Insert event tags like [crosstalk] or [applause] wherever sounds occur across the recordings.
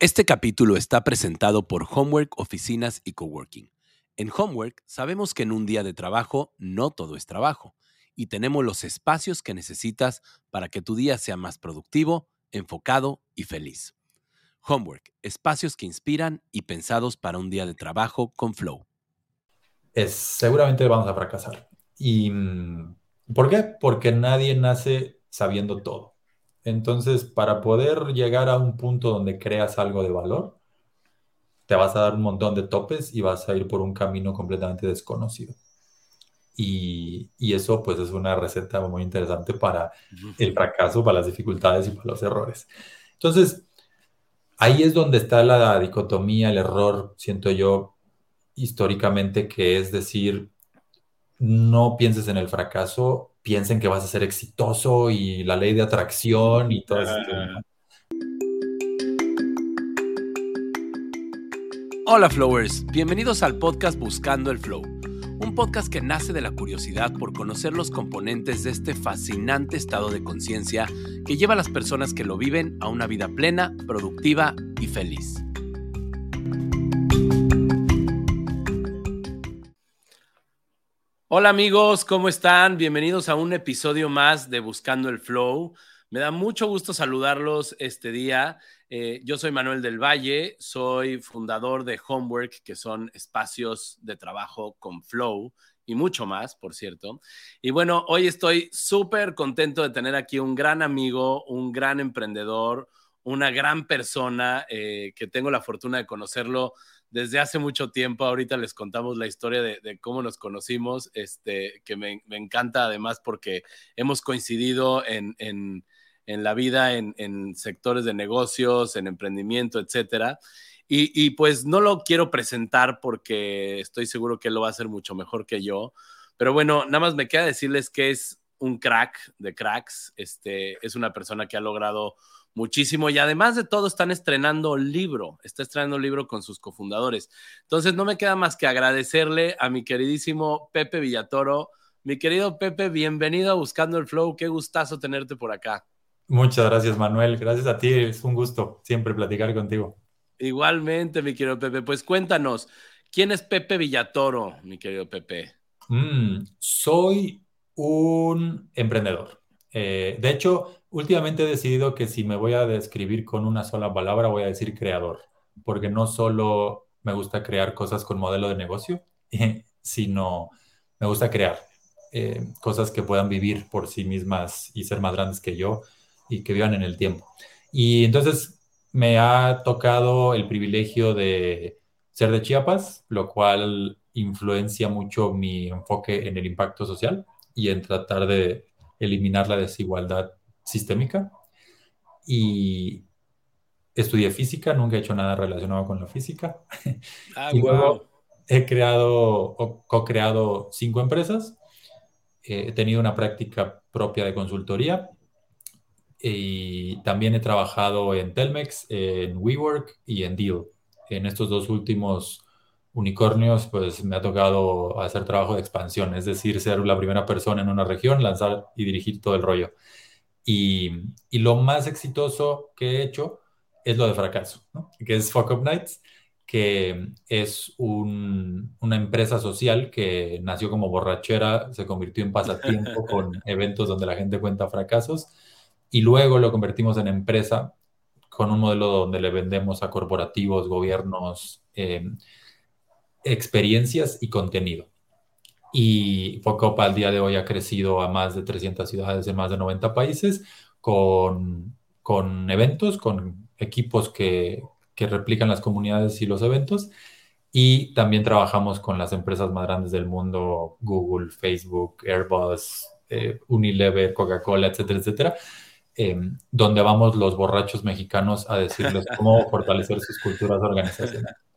Este capítulo está presentado por Homework Oficinas y Coworking. En Homework sabemos que en un día de trabajo no todo es trabajo y tenemos los espacios que necesitas para que tu día sea más productivo, enfocado y feliz. Homework, espacios que inspiran y pensados para un día de trabajo con flow. Es, seguramente vamos a fracasar. ¿Y mm, por qué? Porque nadie nace sabiendo todo. Entonces, para poder llegar a un punto donde creas algo de valor, te vas a dar un montón de topes y vas a ir por un camino completamente desconocido. Y, eso pues es una receta muy interesante para el fracaso, para las dificultades y para los errores. Entonces, ahí es donde está la dicotomía, el error, siento yo, históricamente, que es decir, no pienses en el fracaso, piensen que vas a ser exitoso y la ley de atracción y todo eso. Hola Flowers, bienvenidos al podcast Buscando el Flow, un podcast que nace de la curiosidad por conocer los componentes de este fascinante estado de conciencia que lleva a las personas que lo viven a una vida plena, productiva y feliz. Hola amigos, ¿cómo están? Bienvenidos a un episodio más de Buscando el Flow. Me da mucho gusto saludarlos este día. Eh, yo soy Manuel del Valle, soy fundador de Homework, que son espacios de trabajo con Flow y mucho más, por cierto. Y bueno, hoy estoy súper contento de tener aquí un gran amigo, un gran emprendedor, una gran persona eh, que tengo la fortuna de conocerlo desde hace mucho tiempo. Ahorita les contamos la historia de, cómo nos conocimos, este, que me, encanta además porque hemos coincidido en, la vida, en, sectores de negocios, en emprendimiento, etcétera. Y, pues no lo quiero presentar porque estoy seguro que él lo va a hacer mucho mejor que yo. Pero bueno, nada más me queda decirles que es un crack de cracks. Este, es una persona que ha logrado muchísimo y además de todo están estrenando libro, está estrenando libro con sus cofundadores. Entonces no me queda más que agradecerle a mi queridísimo Pepe Villatoro. Mi querido Pepe, bienvenido a Buscando el Flow, qué gustazo tenerte por acá. Muchas gracias Manuel, gracias a ti, es un gusto siempre platicar contigo. Igualmente, mi querido Pepe, pues cuéntanos, ¿quién es Pepe Villatoro, mi querido Pepe? Mm, soy un emprendedor. Eh, de hecho, últimamente he decidido que si me voy a describir con una sola palabra, voy a decir creador, porque no solo me gusta crear cosas con modelo de negocio, [laughs] sino me gusta crear eh, cosas que puedan vivir por sí mismas y ser más grandes que yo y que vivan en el tiempo. Y entonces me ha tocado el privilegio de ser de Chiapas, lo cual influencia mucho mi enfoque en el impacto social y en tratar de eliminar la desigualdad sistémica y estudié física, nunca he hecho nada relacionado con la física. Ah, y luego he creado o co-creado cinco empresas. he tenido una práctica propia de consultoría y también he trabajado en Telmex, en WeWork y en Deal. En estos dos últimos unicornios, pues me ha tocado hacer trabajo de expansión, es decir, ser la primera persona en una región, lanzar y dirigir todo el rollo. Y, y, lo más exitoso que he hecho es lo de fracaso, ¿no? que es Fuck Up Nights, que es un, una empresa social que nació como borrachera, se convirtió en pasatiempo [laughs] con eventos donde la gente cuenta fracasos y luego lo convertimos en empresa con un modelo donde le vendemos a corporativos, gobiernos, eh, experiencias y contenido. Y Focopa al día de hoy ha crecido a más de 300 ciudades en más de 90 países con, con eventos, con equipos que, que replican las comunidades y los eventos. Y también trabajamos con las empresas más grandes del mundo, Google, Facebook, Airbus, eh, Unilever, Coca-Cola, etcétera, etcétera, em, donde vamos los borrachos mexicanos a decirles [laughs] cómo fortalecer sus culturas organizacionales.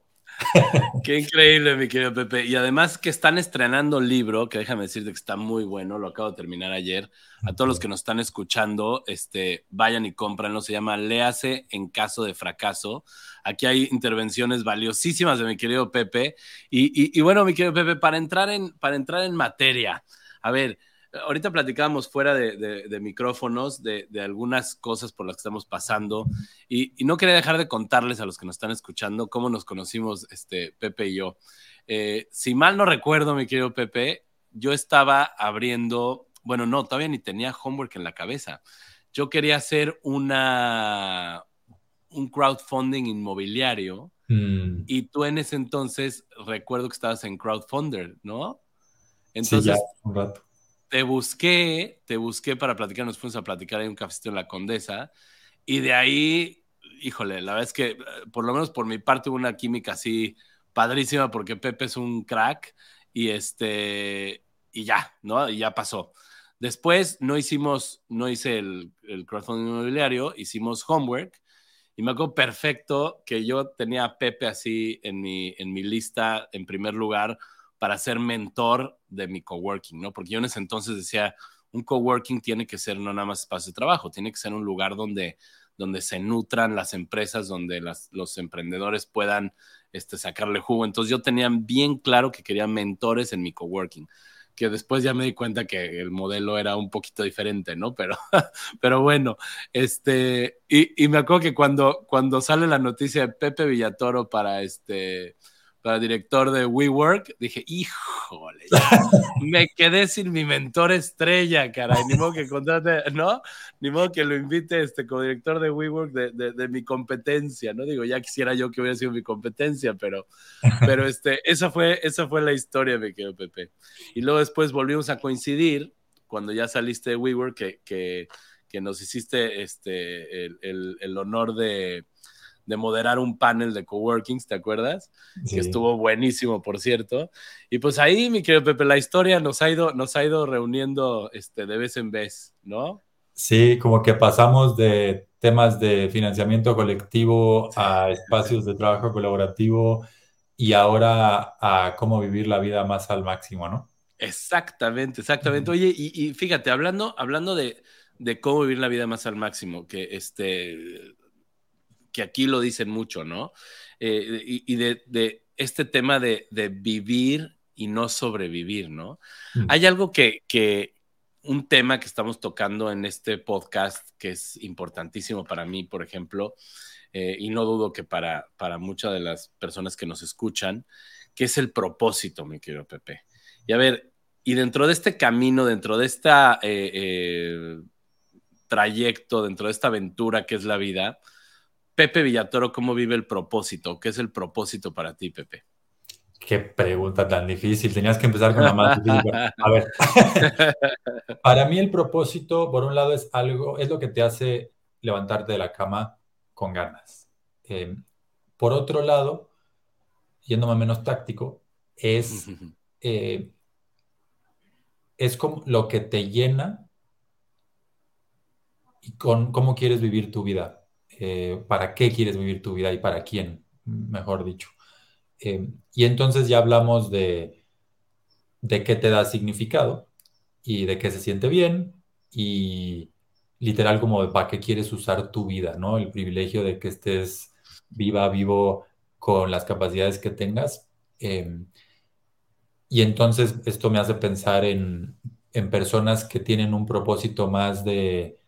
[laughs] Qué increíble, mi querido Pepe. Y además que están estrenando un libro, que déjame decirte que está muy bueno, lo acabo de terminar ayer. A todos los que nos están escuchando, este, vayan y cómpranlo. Se llama Léase en caso de fracaso. Aquí hay intervenciones valiosísimas de mi querido Pepe. Y, y, bueno, mi querido Pepe, para entrar en, para entrar en materia, a ver, ahorita platicábamos fuera de, micrófonos de, algunas cosas por las que estamos pasando y, no quería dejar de contarles a los que nos están escuchando cómo nos conocimos este, Pepe y yo. Eh, si mal no recuerdo, mi querido Pepe, yo estaba abriendo, bueno, no, todavía ni tenía homework en la cabeza. Yo quería hacer una, un crowdfunding inmobiliario mm. y tú en ese entonces recuerdo que estabas en crowdfunder, ¿no? Entonces, sí, un rato. Te busqué, te busqué para platicar, nos fuimos a platicar en un cafecito en la Condesa y de ahí, híjole, la verdad es que por lo menos por mi parte hubo una química así padrísima porque Pepe es un crack y este, y ya, ¿no? Y ya pasó. Después no hicimos, no hice el, el crowdfunding inmobiliario, hicimos homework y me acuerdo perfecto que yo tenía a Pepe así en mi, en mi lista en primer lugar para ser mentor de mi coworking, ¿no? Porque yo en ese entonces decía, un coworking tiene que ser no nada más espacio de trabajo, tiene que ser un lugar donde, donde se nutran las empresas, donde los emprendedores puedan este, sacarle jugo. Entonces yo tenía bien claro que quería mentores en mi coworking que después ya me di cuenta que el modelo era un poquito diferente, ¿no? Pero, [laughs] pero bueno, este, y, y, me acuerdo que cuando, cuando sale la noticia de Pepe Villatoro para este, para director de WeWork, dije, híjole, me quedé sin mi mentor estrella, caray, ni modo que contrate, ¿no? Ni modo que lo invite este como director de WeWork de, de, mi competencia, ¿no? Digo, ya quisiera yo que hubiera sido mi competencia, pero, pero este, esa fue, esa fue la historia, me quedo Pepe. Y luego después volvimos a coincidir cuando ya saliste de WeWork, que, que, que nos hiciste este, el, el honor de de moderar un panel de coworkings, ¿te acuerdas? Que estuvo buenísimo, por cierto. Y pues ahí, mi querido Pepe, la historia nos ha ido, nos ha ido reuniendo este, de vez en vez, ¿no? Sí, como que pasamos de temas de financiamiento colectivo a espacios de trabajo colaborativo y ahora a cómo vivir la vida más al máximo, ¿no? Exactamente, exactamente. Oye, y, fíjate, hablando, hablando de, de, cómo vivir la vida más al máximo, que este, que aquí lo dicen mucho, ¿no? Eh, y, de, este tema de, vivir y no sobrevivir, ¿no? Mm. Hay algo que, que, un tema que estamos tocando en este podcast que es importantísimo para mí, por ejemplo, eh, y no dudo que para, para muchas de las personas que nos escuchan, que es el propósito, mi querido Pepe. Y a ver, y dentro de este camino, dentro de este trayecto, dentro de esta aventura que es la vida, Pepe Villatoro, ¿cómo vive el propósito? ¿Qué es el propósito para ti, Pepe? Qué pregunta tan difícil. Tenías que empezar con la más difícil. A ver, [laughs] para mí el propósito, por un lado, es algo, es lo que te hace levantarte de la cama con ganas. Eh, por otro lado, yendo más menos táctico, es, [laughs] eh, es como lo que te llena y con cómo quieres vivir tu vida. Eh, para qué quieres vivir tu vida y para quién, mejor dicho. Eh, y entonces ya hablamos de, de qué te da significado y de qué se siente bien y literal como de para qué quieres usar tu vida, ¿no? El privilegio de que estés viva, vivo con las capacidades que tengas. Eh, y entonces esto me hace pensar en, en personas que tienen un propósito más de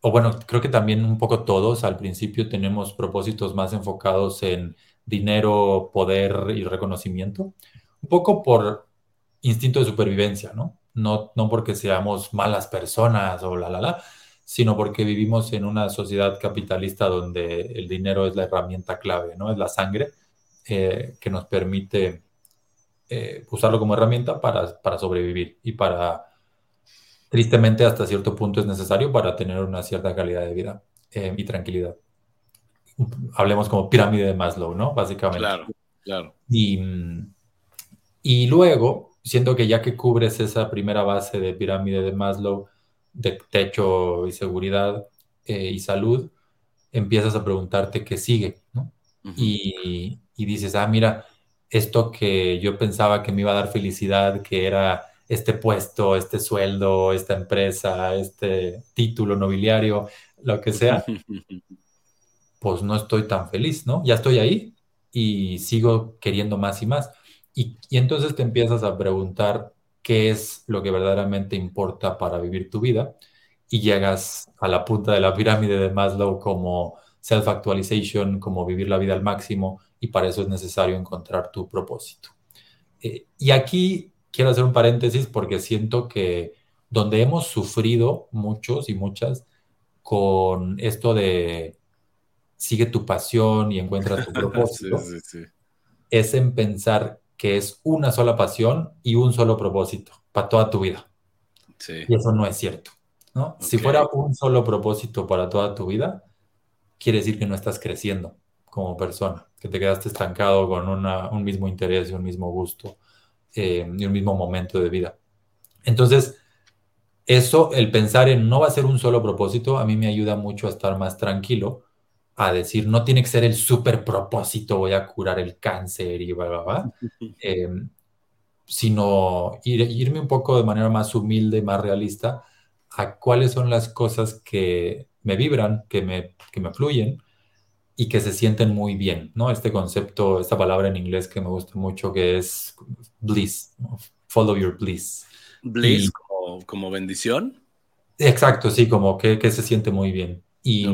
o bueno, creo que también un poco todos al principio tenemos propósitos más enfocados en dinero, poder y reconocimiento, un poco por instinto de supervivencia, ¿no? No, no porque seamos malas personas o la, la, la, sino porque vivimos en una sociedad capitalista donde el dinero es la herramienta clave, ¿no? Es la sangre eh, que nos permite eh, usarlo como herramienta para, para sobrevivir y para tristemente hasta cierto punto es necesario para tener una cierta calidad de vida eh, y tranquilidad. Hablemos como pirámide de Maslow, ¿no? Básicamente. Claro, claro. Y, y luego, siento que ya que cubres esa primera base de pirámide de Maslow, de techo y seguridad eh, y salud, empiezas a preguntarte qué sigue, ¿no? y, y dices, ah, mira, esto que yo pensaba que me iba a dar felicidad, que era este puesto, este sueldo, esta empresa, este título nobiliario, lo que sea, [laughs] pues no estoy tan feliz, ¿no? Ya estoy ahí y sigo queriendo más y más. Y, entonces te empiezas a preguntar qué es lo que verdaderamente importa para vivir tu vida y llegas a la punta de la pirámide de Maslow como self-actualization, como vivir la vida al máximo y para eso es necesario encontrar tu propósito. Eh, y aquí quiero hacer un paréntesis porque siento que donde hemos sufrido muchos y muchas con esto de sigue tu pasión y encuentra tu [laughs] propósito, es en pensar que es una sola pasión y un solo propósito para toda tu vida. Y eso no es cierto. ¿no? Si fuera un solo propósito para toda tu vida, quiere decir que no estás creciendo como persona, que te quedaste estancado con un mismo interés y un mismo gusto eh, y un mismo momento de vida. Entonces, eso, el pensar en no va a ser un solo propósito, a mí me ayuda mucho a estar más tranquilo, a decir, no tiene que ser el super propósito, voy a curar el cáncer y bla, bla, bla, [laughs] em, sino irme un poco de manera más humilde, más realista, a cuáles son las cosas que me vibran, que me, que me fluyen y que se sienten muy bien, ¿no? Este concepto, esta palabra en inglés que me gusta mucho, que es bliss, follow your bliss. Bliss como, bendición. Exacto, sí, como que, que se siente muy bien. Y,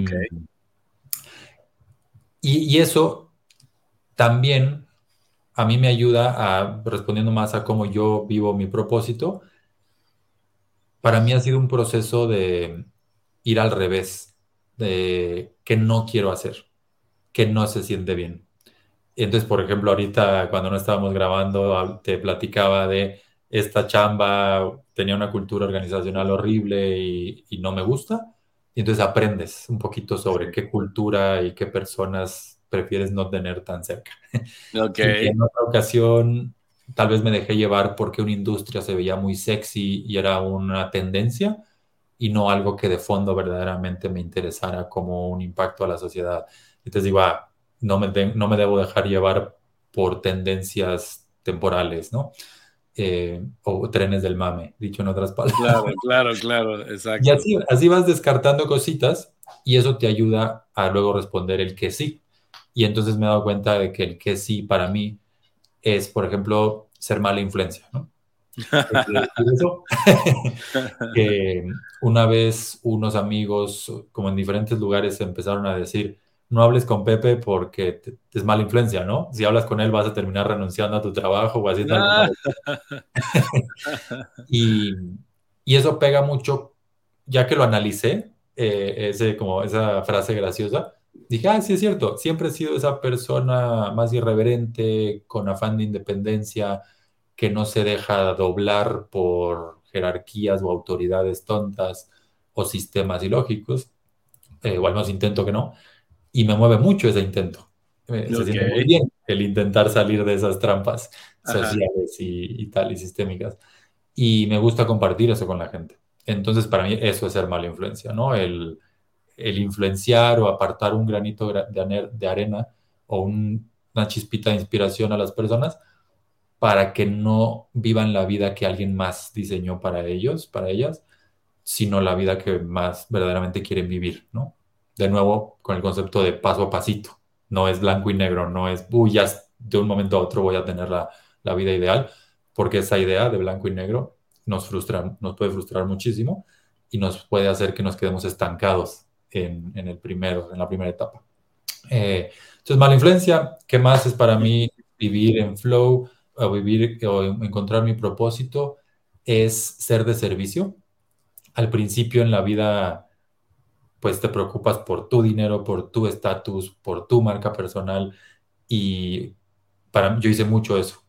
y, eso también a mí me ayuda a, respondiendo más a cómo yo vivo mi propósito, para mí ha sido un proceso de ir al revés, de que no quiero hacer, que no se siente bien. Entonces, por ejemplo, ahorita cuando no estábamos grabando, te platicaba de esta chamba, tenía una cultura organizacional horrible y, y no me gusta. Y entonces aprendes un poquito sobre qué cultura y qué personas prefieres no tener tan cerca. [laughs] Ok. en otra ocasión, tal vez me dejé llevar porque una industria se veía muy sexy y era una tendencia y no algo que de fondo verdaderamente me interesara como un impacto a la sociedad. Entonces digo, ah, no, me no me debo dejar llevar por tendencias temporales, ¿no? Eh, o trenes del mame, dicho en otras palabras. Claro, [laughs] claro, claro, exacto. Y así, así vas descartando cositas y eso te ayuda a luego responder el que sí. Y entonces me he dado cuenta de que el que sí para mí es, por ejemplo, ser mala influencia, ¿no? [laughs] [laughs] que una vez unos amigos, como en diferentes lugares, empezaron a decir, no hables con Pepe porque es mala influencia, ¿no? Si hablas con él vas a terminar renunciando a tu trabajo o así. [laughs] y, y, eso pega mucho, ya que lo analicé, eh, ese, como esa frase graciosa, dije, ah, sí es cierto, siempre he sido esa persona más irreverente, con afán de independencia, que no se deja doblar por jerarquías o autoridades tontas o sistemas ilógicos, eh, o al menos intento que no, y me mueve mucho ese intento. Se siente muy bien el intentar salir de esas trampas sociales y, tal, y sistémicas. Y me gusta compartir eso con la gente. Entonces, para mí, eso es ser mala influencia, ¿no? El, el influenciar o apartar un granito de, arena o una chispita de inspiración a las personas para que no vivan la vida que alguien más diseñó para ellos, para ellas, sino la vida que más verdaderamente quieren vivir, ¿no? De nuevo con el concepto de paso a pasito. No es blanco y negro, no es, uy, ya de un momento a otro voy a tener la, vida ideal, porque esa idea de blanco y negro nos frustra, nos puede frustrar muchísimo y nos puede hacer que nos quedemos estancados en, el primero, en la primera etapa. Eh, entonces, mala influencia, ¿qué más es para mí vivir en flow vivir o encontrar mi propósito? Es ser de servicio. Al principio en la vida pues te preocupas por tu dinero, por tu estatus, por tu marca personal y para yo hice mucho eso.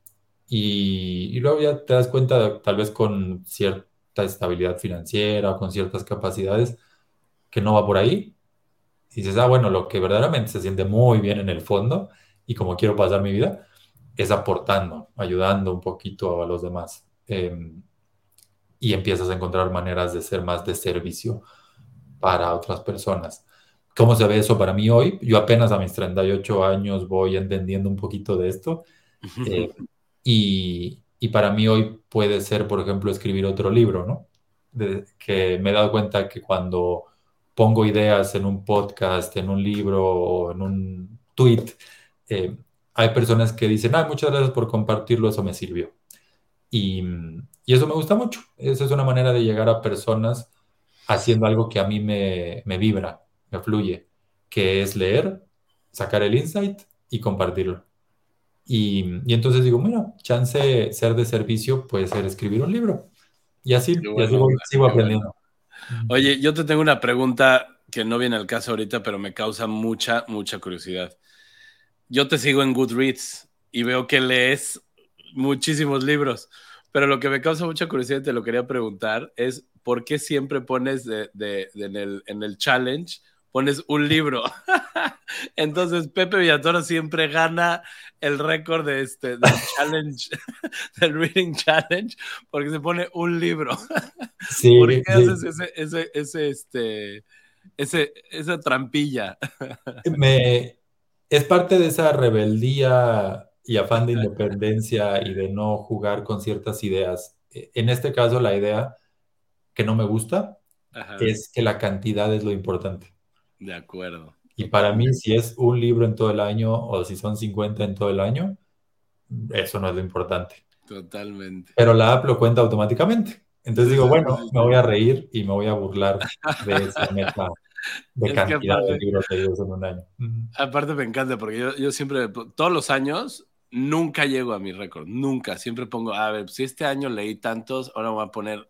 Y, luego ya te das cuenta, tal vez con cierta estabilidad financiera con ciertas capacidades, que no va por ahí. Y dices, ah, bueno, lo que verdaderamente se siente muy bien en el fondo y como quiero pasar mi vida, es aportando, ayudando un poquito a los demás. Em, y empiezas a encontrar maneras de ser más de servicio para otras personas. ¿Cómo se ve eso para mí hoy? Yo apenas a mis 38 años voy entendiendo un poquito de esto. Eh, y, y, para mí hoy puede ser, por ejemplo, escribir otro libro, ¿no? De, que me he dado cuenta que cuando pongo ideas en un podcast, en un libro o en un tweet, eh, hay personas que dicen, ay, muchas gracias por compartirlo, eso me sirvió. Y, y, eso me gusta mucho. Esa es una manera de llegar a personas haciendo algo que a mí me, me vibra, me fluye, que es leer, sacar el insight y compartirlo. Y, y, entonces digo, mira, chance ser de servicio puede ser escribir un libro. Y así, y así sigo aprendiendo. Oye, yo te tengo una pregunta que no viene al caso ahorita, pero me causa mucha, mucha curiosidad. Yo te sigo en Goodreads y veo que lees muchísimos libros, pero lo que me causa mucha curiosidad, te lo quería preguntar, es por qué siempre pones de, de, en, el, en el challenge pones un libro. [laughs] Entonces Pepe Villatoro siempre gana el récord de este del [laughs] challenge, [laughs] del reading challenge, porque se pone un libro. Sí, ¿Por qué haces ese, ese, ese, este, ese, esa trampilla? Me, es parte de esa rebeldía y afán de independencia y de no jugar con ciertas ideas. En este caso, la idea que no me gusta es que la cantidad es lo importante. De acuerdo. Y para mí, si es un libro en todo el año o si son 50 en todo el año, eso no es lo importante. Totalmente. Pero la app lo cuenta automáticamente. Entonces digo, bueno, me voy a reír y me voy a burlar de esa [laughs] meta de cantidad de libros leídos en un año. Aparte me encanta porque yo, yo siempre, todos los años, nunca llego a mi récord, nunca. Siempre pongo, a ver, si este año leí tantos, ahora voy a poner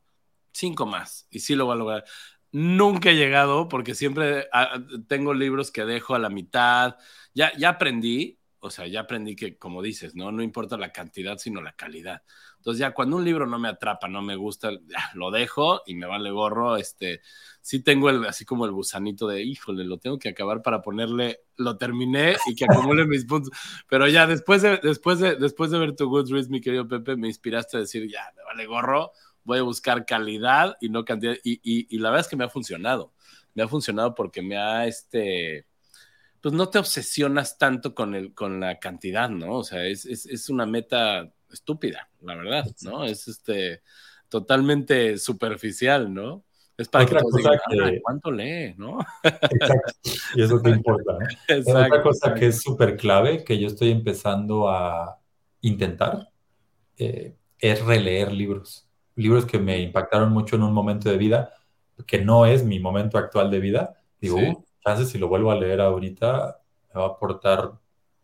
cinco más y sí lo voy a lograr. Nunca he llegado porque siempre ah, tengo libros que dejo a la mitad. Ya, ya aprendí, o sea, ya aprendí que, como dices, ¿no? No importa la cantidad, sino la calidad. Entonces ya cuando un libro no me atrapa, no me gusta, lo dejo y me vale gorro. Este, sí tengo el, así como el gusanito de, híjole, lo tengo que acabar para ponerle, lo terminé y que acumule mis puntos. Pero ya después de, después de, después de ver tu Goodreads, mi querido Pepe, me inspiraste a decir, ya, me vale gorro voy a buscar calidad y no cantidad. Y, la verdad es que me ha funcionado. Me ha funcionado porque me ha, este, pues no te obsesionas tanto con, el, con la cantidad, ¿no? O sea, es, es una meta estúpida, la verdad, ¿no? Es este, totalmente superficial, ¿no? Es para que, que... ¿cuánto lee, no? Exacto, y eso te importa, ¿no? [laughs] Exacto, Otra cosa que es súper clave, que yo estoy empezando a intentar, eh, es releer libros. Libros que me impactaron mucho en un momento de vida, que no es mi momento actual de vida, digo, uh, si lo vuelvo a leer ahorita, me va a aportar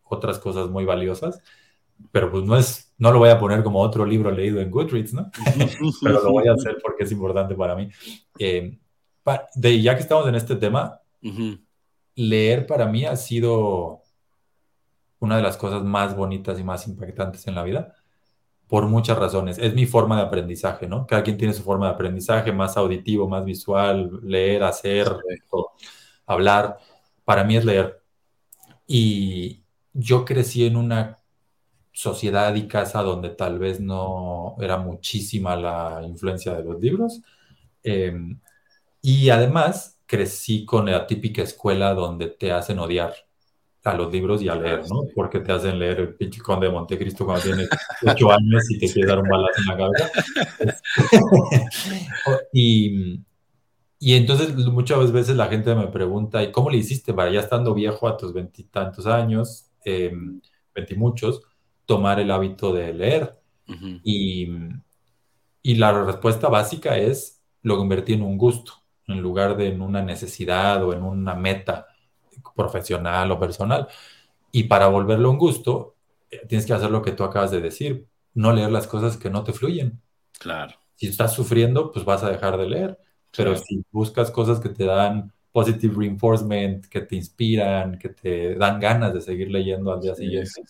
otras cosas muy valiosas, pero pues no es, no lo voy a poner como otro libro leído en Goodreads, ¿no? [laughs] pero lo voy a hacer porque es importante para mí. Eh, de, ya que estamos en este tema, leer para mí ha sido una de las cosas más bonitas y más impactantes en la vida por muchas razones. Es mi forma de aprendizaje, ¿no? Cada quien tiene su forma de aprendizaje, más auditivo, más visual, leer, hacer, hablar. Para mí es leer. Y yo crecí en una sociedad y casa donde tal vez no era muchísima la influencia de los libros. Em, y además crecí con la típica escuela donde te hacen odiar a los libros y a leer, ¿no? Porque te hacen leer el pinche conde de Montecristo cuando tienes ocho años y te quieres dar un balazo en la cabeza. [laughs] [laughs] y, y entonces muchas veces la gente me pregunta, ¿y cómo le hiciste para ya estando viejo a tus veintitantos años, eh, veintimuchos, tomar el hábito de leer? y, y la respuesta básica es, lo convertí en un gusto, en lugar de en una necesidad o en una meta profesional o personal. Y para volverlo un gusto, eh, tienes que hacer lo que tú acabas de decir, no leer las cosas que no te fluyen. Claro. Si estás sufriendo, pues vas a dejar de leer. Pero si buscas cosas que te dan positive reinforcement, que te inspiran, que te dan ganas de seguir leyendo al día siguiente,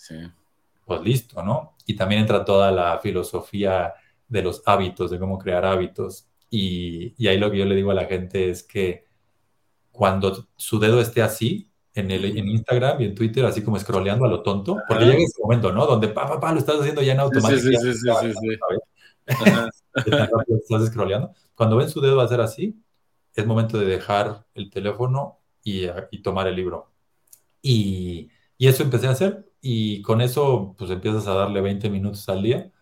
pues listo, ¿no? Y también entra toda la filosofía de los hábitos, de cómo crear hábitos. Y, y ahí lo que yo le digo a la gente es que cuando su dedo esté así, en, el, en Instagram y en Twitter, así como scrolleando a lo tonto, porque llega ese momento, ¿no? Donde pa, pa, pa, lo estás haciendo ya en automático. Sí, sí, sí, sí, sí. [laughs] estás scrolleando. Cuando ven su dedo hacer así, es momento de dejar el teléfono y, y tomar el libro. Y, y, eso empecé a hacer y con eso pues empiezas a darle 20 minutos al día,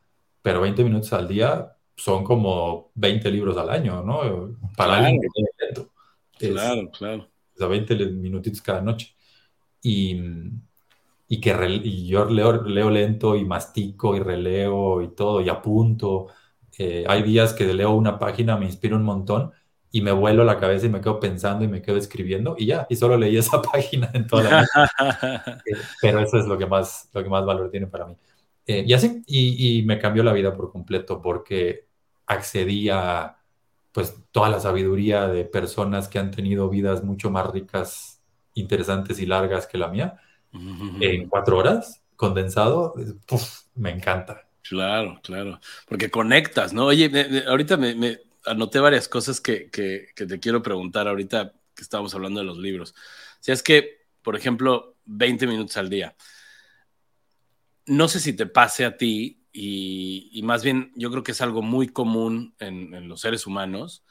pero 20 minutos al día son como 20 libros al año, ¿no? Para alguien que tiene Claro, claro a 20 minutitos cada noche. Y, y que y yo leo, leo lento y mastico y releo y todo y apunto. Eh, hay días que leo una página, me inspiro un montón y me vuelo la cabeza y me quedo pensando y me quedo escribiendo y ya, y solo leí esa [laughs] página en toda la vida. [laughs] Eh, pero eso es lo que más, lo que más valor tiene para mí. Eh, y así, y, y, me cambió la vida por completo porque accedí a pues toda la sabiduría de personas que han tenido vidas mucho más ricas, interesantes y largas que la mía, en cuatro horas, condensado, me encanta. Claro, claro, porque conectas, ¿no? Oye, ahorita me, anoté varias cosas que, te quiero preguntar ahorita que estábamos hablando de los libros. Si es que, por ejemplo, 20 minutos al día. No sé si te pase a ti, y, más bien yo creo que es algo muy común en, los seres humanos,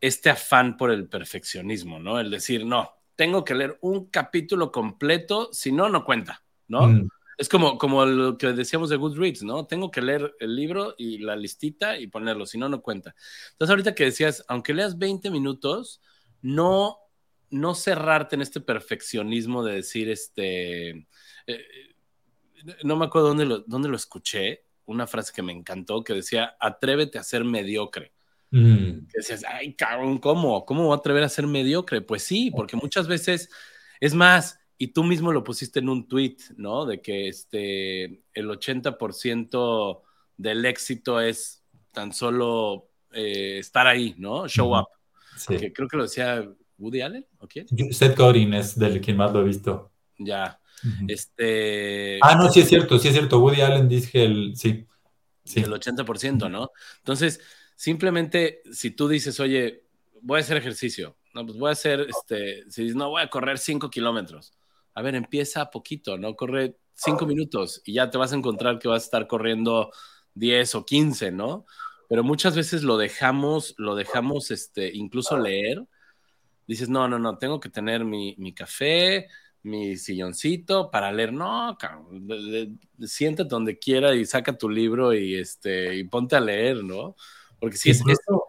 este afán por el perfeccionismo, ¿no? El decir, no, tengo que leer un capítulo completo, si no, no cuenta, ¿no? Mm. Es como, como lo que decíamos de Goodreads, ¿no? Tengo que leer el libro y la listita y ponerlo, si no, no cuenta. Entonces, ahorita que decías, aunque leas 20 minutos, no, no cerrarte en este perfeccionismo de decir, este, eh, no me acuerdo dónde lo, dónde lo escuché, una frase que me encantó que decía, atrévete a ser mediocre. Mm. Que decías, ay, cabrón, ¿cómo? ¿Cómo voy a atrever a ser mediocre? Pues sí, porque muchas veces, es más, y tú mismo lo pusiste en un tweet, ¿no? De que este, el 80% del éxito es tan solo eh, estar ahí, ¿no? Show up. Que creo que lo decía Woody Allen, ¿o quién? Seth Godin es del que más lo he visto. Ya. Este. Ah, no, sí es cierto, sí es cierto. Woody Allen dice el. Sí. sí. El 80%, ¿no? Entonces, simplemente si tú dices, oye, voy a hacer ejercicio, no, pues voy a hacer, este, si dices, no, voy a correr 5 kilómetros. A ver, empieza poquito, ¿no? Corre 5 minutos y ya te vas a encontrar que vas a estar corriendo 10 o 15, ¿no? Pero muchas veces lo dejamos, lo dejamos, este, incluso leer. Dices, no, no, no, tengo que tener mi, mi café, mi silloncito para leer. No, siéntate donde quiera y saca tu libro y, este, y ponte a leer, ¿no? Porque si es eso.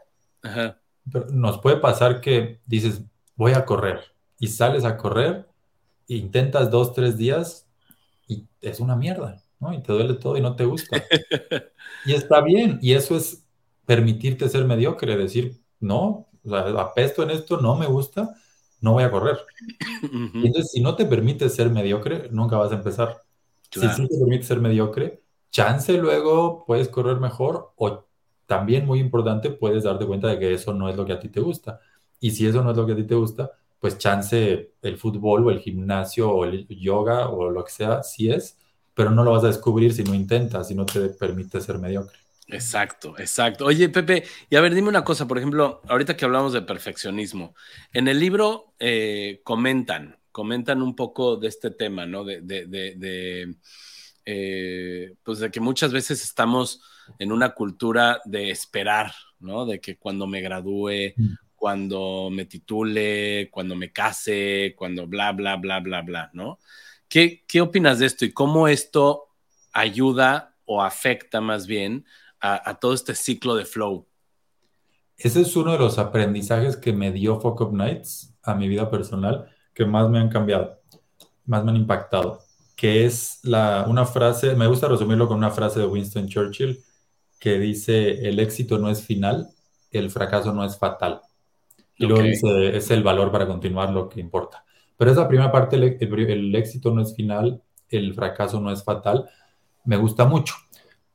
Nos puede pasar que dices, voy a correr y sales a correr, intentas dos, tres días y es una mierda, ¿no? Y te duele todo y no te gusta. [laughs] y está bien, y eso es permitirte ser mediocre, decir, no, o sea, apesto en esto, no me gusta, no voy a correr. Entonces, si no te permite ser mediocre, nunca vas a empezar. Si sí te permite ser mediocre, chance luego puedes correr mejor o también muy importante, puedes darte cuenta de que eso no es lo que a ti te gusta. Y si eso no es lo que a ti te gusta, pues chance el fútbol o el gimnasio o el yoga o lo que sea, sí es, pero no lo vas a descubrir si no intentas, si no te permite ser mediocre. Exacto, exacto. Oye, Pepe, y a ver, dime una cosa, por ejemplo, ahorita que hablamos de perfeccionismo, en el libro eh, comentan, comentan un poco de este tema, ¿no? De, de, de, eh, pues de que muchas veces estamos en una cultura de esperar, ¿no? De que cuando me gradúe, mm. Cuando me titule, cuando me case, cuando bla, bla, bla, bla, bla, ¿no? ¿Qué, qué opinas de esto y cómo esto ayuda o afecta más bien a, todo este ciclo de flow. Ese es uno de los aprendizajes que me dio Fuck Up Nights a mi vida personal, que más me han cambiado, más me han impactado, que es la, una frase, me gusta resumirlo con una frase de Winston Churchill, que dice, el éxito no es final, el fracaso no es fatal. Y luego dice, es el valor para continuar lo que importa. Pero esa primera parte, el éxito no es final, el fracaso no es fatal, me gusta mucho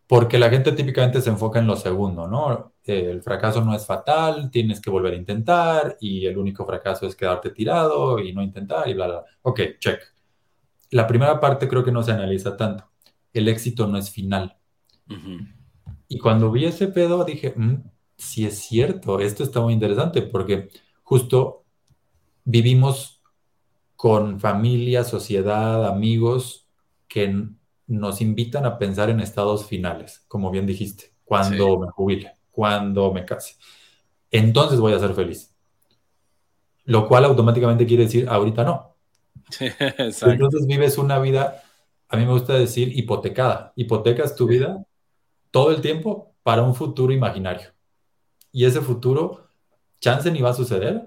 porque la gente típicamente se enfoca en lo segundo, ¿no? el fracaso no es fatal, tienes que volver a intentar y el único fracaso es quedarte tirado y no intentar y bla, bla. Ok, check. La primera parte creo que no se analiza tanto. El éxito no es final. Y cuando vi ese pedo dije, mm, sí es cierto, esto está muy interesante porque justo vivimos con familia, sociedad, amigos que nos invitan a pensar en estados finales, como bien dijiste, cuando me jubile, cuando me case. Entonces voy a ser feliz. Lo cual automáticamente quiere decir, ahorita no. [laughs] Entonces vives una vida, a mí me gusta decir, hipotecada. Hipotecas tu vida todo el tiempo para un futuro imaginario. Y ese futuro, chance ni va a suceder,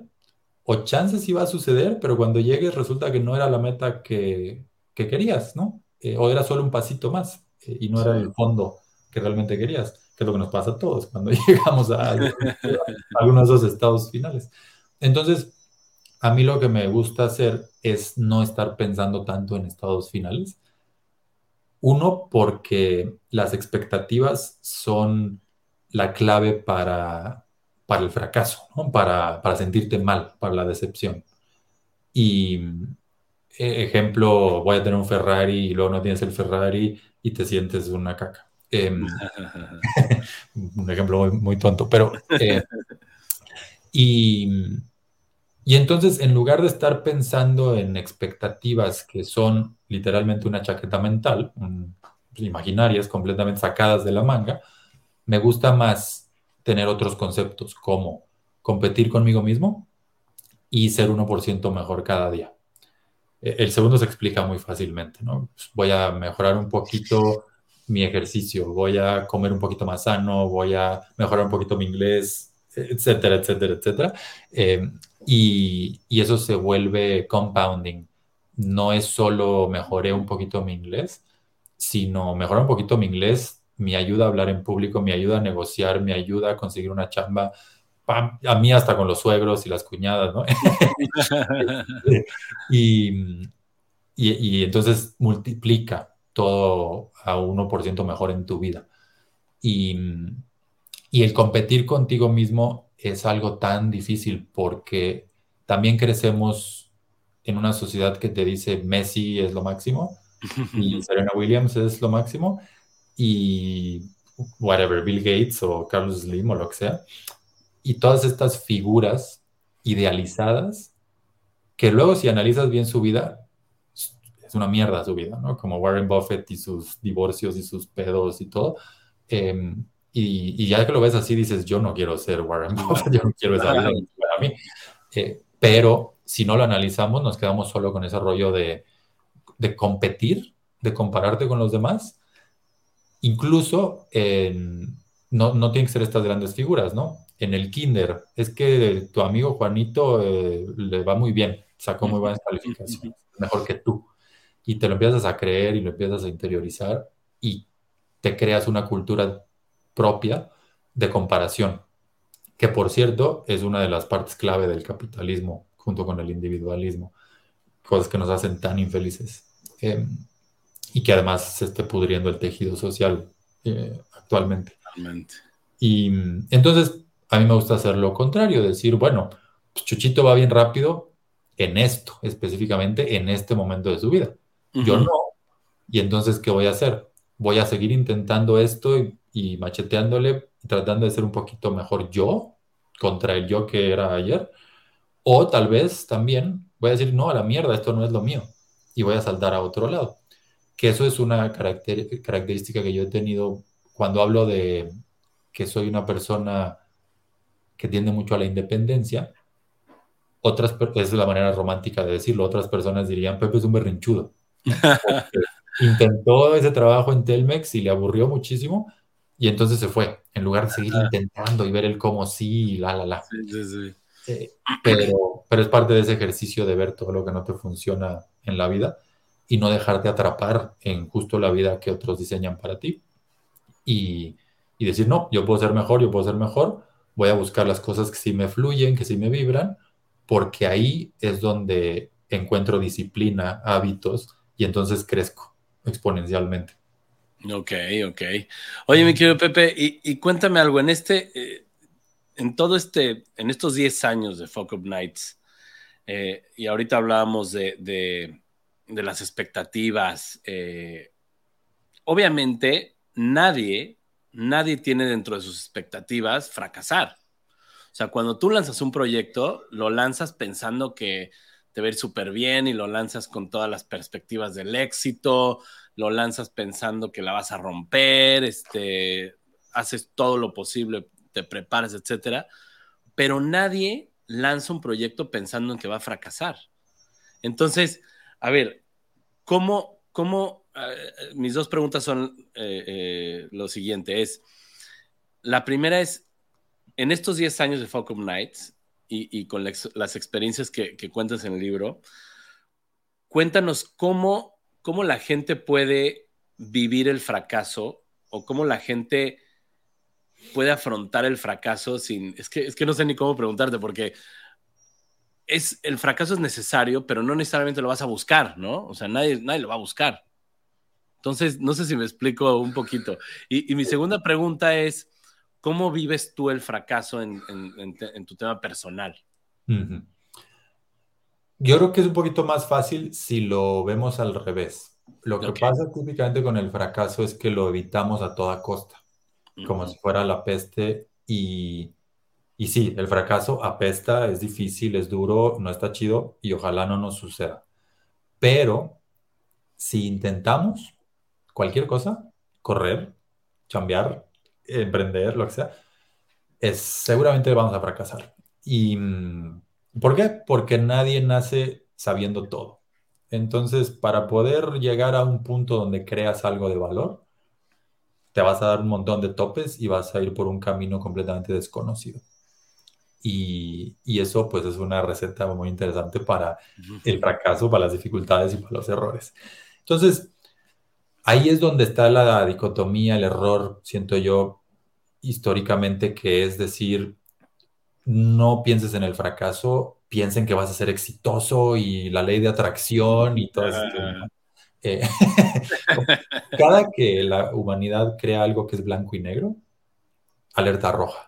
o chance sí va a suceder, pero cuando llegues resulta que no era la meta que, que querías, ¿no? eh, o era solo un pasito más eh, y no era el fondo que realmente querías, que es lo que nos pasa a todos cuando [laughs] llegamos a, algunos de esos estados finales. Entonces, a mí lo que me gusta hacer es no estar pensando tanto en estados finales. Uno, porque las expectativas son la clave para, para el fracaso, para, para sentirte mal, para la decepción. Y e, ejemplo, voy a tener un Ferrari y luego no tienes el Ferrari y te sientes una caca. Em, [laughs] [laughs] un ejemplo muy, tonto, pero... Eh, y, y entonces, en lugar de estar pensando en expectativas que son literalmente una chaqueta mental, imaginarias, completamente sacadas de la manga, me gusta más tener otros conceptos como competir conmigo mismo y ser 1% mejor cada día. E, el segundo se explica muy fácilmente, ¿no? Pues voy a mejorar un poquito mi ejercicio, voy a comer un poquito más sano, voy a mejorar un poquito mi inglés, etcétera, etcétera, etcétera. Eh, y, y, eso se vuelve compounding. No es solo mejoré un poquito mi inglés, sino mejorar un poquito mi inglés me ayuda a hablar en público, me ayuda a negociar, me ayuda a conseguir una chamba, a mí hasta con los suegros y las cuñadas, ¿no? [laughs] y, y, entonces multiplica todo a 1% mejor en tu vida. Y, y el competir contigo mismo es algo tan difícil porque también crecemos en una sociedad que te dice Messi es lo máximo y [laughs] Serena Williams es lo máximo y whatever, Bill Gates o Carlos Slim o lo que sea y todas estas figuras idealizadas que luego si analizas bien su vida, es una mierda su vida, ¿no? Como Warren Buffett y sus divorcios y sus pedos y todo. Em, y, ya que lo ves así, dices, yo no quiero ser Warren Buffett, [laughs] yo no quiero esa vida para mí. Eh, pero si no lo analizamos, nos quedamos solo con ese rollo de, de competir, de compararte con los demás. Incluso no, no tienen que ser estas grandes figuras, ¿no? en el kinder, es que tu amigo Juanito eh, le va muy bien, sacó muy buenas calificaciones, mejor que tú. Y te lo empiezas a creer y lo empiezas a interiorizar y te creas una cultura propia de comparación, que por cierto es una de las partes clave del capitalismo junto con el individualismo, cosas que nos hacen tan infelices em, y que además se esté pudriendo el tejido social eh, actualmente. Y entonces a mí me gusta hacer lo contrario, decir, bueno, pues Chuchito va bien rápido en esto, específicamente en este momento de su vida. Yo no. Y entonces, ¿qué voy a hacer? Voy a seguir intentando esto y, macheteándole, tratando de ser un poquito mejor yo contra el yo que era ayer. O tal vez también voy a decir, no, a la mierda, esto no es lo mío. Y voy a saltar a otro lado. Que eso es una característica que yo he tenido cuando hablo de que soy una persona que tiende mucho a la independencia. Otras, es la manera romántica de decirlo, otras personas dirían, Pepe es un berrinchudo. [laughs] intentó ese trabajo en Telmex y le aburrió muchísimo y entonces se fue, en lugar de seguir intentando y ver el cómo sí y la, la, la. Eh, pero, pero es parte de ese ejercicio de ver todo lo que no te funciona en la vida y no dejarte atrapar en justo la vida que otros diseñan para ti. Y, y decir, no, yo puedo ser mejor, yo puedo ser mejor, voy a buscar las cosas que sí me fluyen, que sí me vibran, porque ahí es donde encuentro disciplina, hábitos y entonces crezco exponencialmente. Ok, ok. Oye, mi querido Pepe, y, cuéntame algo, en este, eh, en todo este, en estos 10 años de Fuck Up Nights, eh, y ahorita hablábamos de, las expectativas, eh, obviamente nadie nadie tiene dentro de sus expectativas fracasar. O sea, cuando tú lanzas un proyecto, lo lanzas pensando que te va a ir súper bien y lo lanzas con todas las perspectivas del éxito, lo lanzas pensando que la vas a romper, este, haces todo lo posible, te preparas, etcétera. Pero nadie lanza un proyecto pensando en que va a fracasar. Entonces, a ver, ¿cómo, cómo eh, mis dos preguntas son eh, eh, lo siguiente. Es, la primera es, en estos 10 años de Focus Nights y, con las experiencias que, cuentas en el libro, cuéntanos cómo, cómo la gente puede vivir el fracaso o cómo la gente puede afrontar el fracaso sin... Es que, es que no sé ni cómo preguntarte porque es, el fracaso es necesario, pero no necesariamente lo vas a buscar, ¿no? O sea, nadie, nadie lo va a buscar. Entonces, no sé si me explico un poquito. Y, mi segunda pregunta es, ¿cómo vives tú el fracaso en, tu tema personal? Yo creo que es un poquito más fácil si lo vemos al revés. Lo que pasa típicamente con el fracaso es que lo evitamos a toda costa, como si fuera la peste y, y sí, el fracaso apesta, es difícil, es duro, no está chido y ojalá no nos suceda. Pero si intentamos cualquier cosa, correr, chambear, emprender, lo que sea, es, seguramente vamos a fracasar. ¿Y mm, por qué? Porque nadie nace sabiendo todo. Entonces, para poder llegar a un punto donde creas algo de valor, te vas a dar un montón de topes y vas a ir por un camino completamente desconocido. Y, y, eso pues es una receta muy interesante para el fracaso, para las dificultades y para los errores. Entonces, ahí es donde está la dicotomía, el error, siento yo, históricamente, que es decir, no pienses en el fracaso, piensen que vas a ser exitoso y la ley de atracción y todo eso. Eh, [laughs] cada que la humanidad crea algo que es blanco y negro, alerta roja,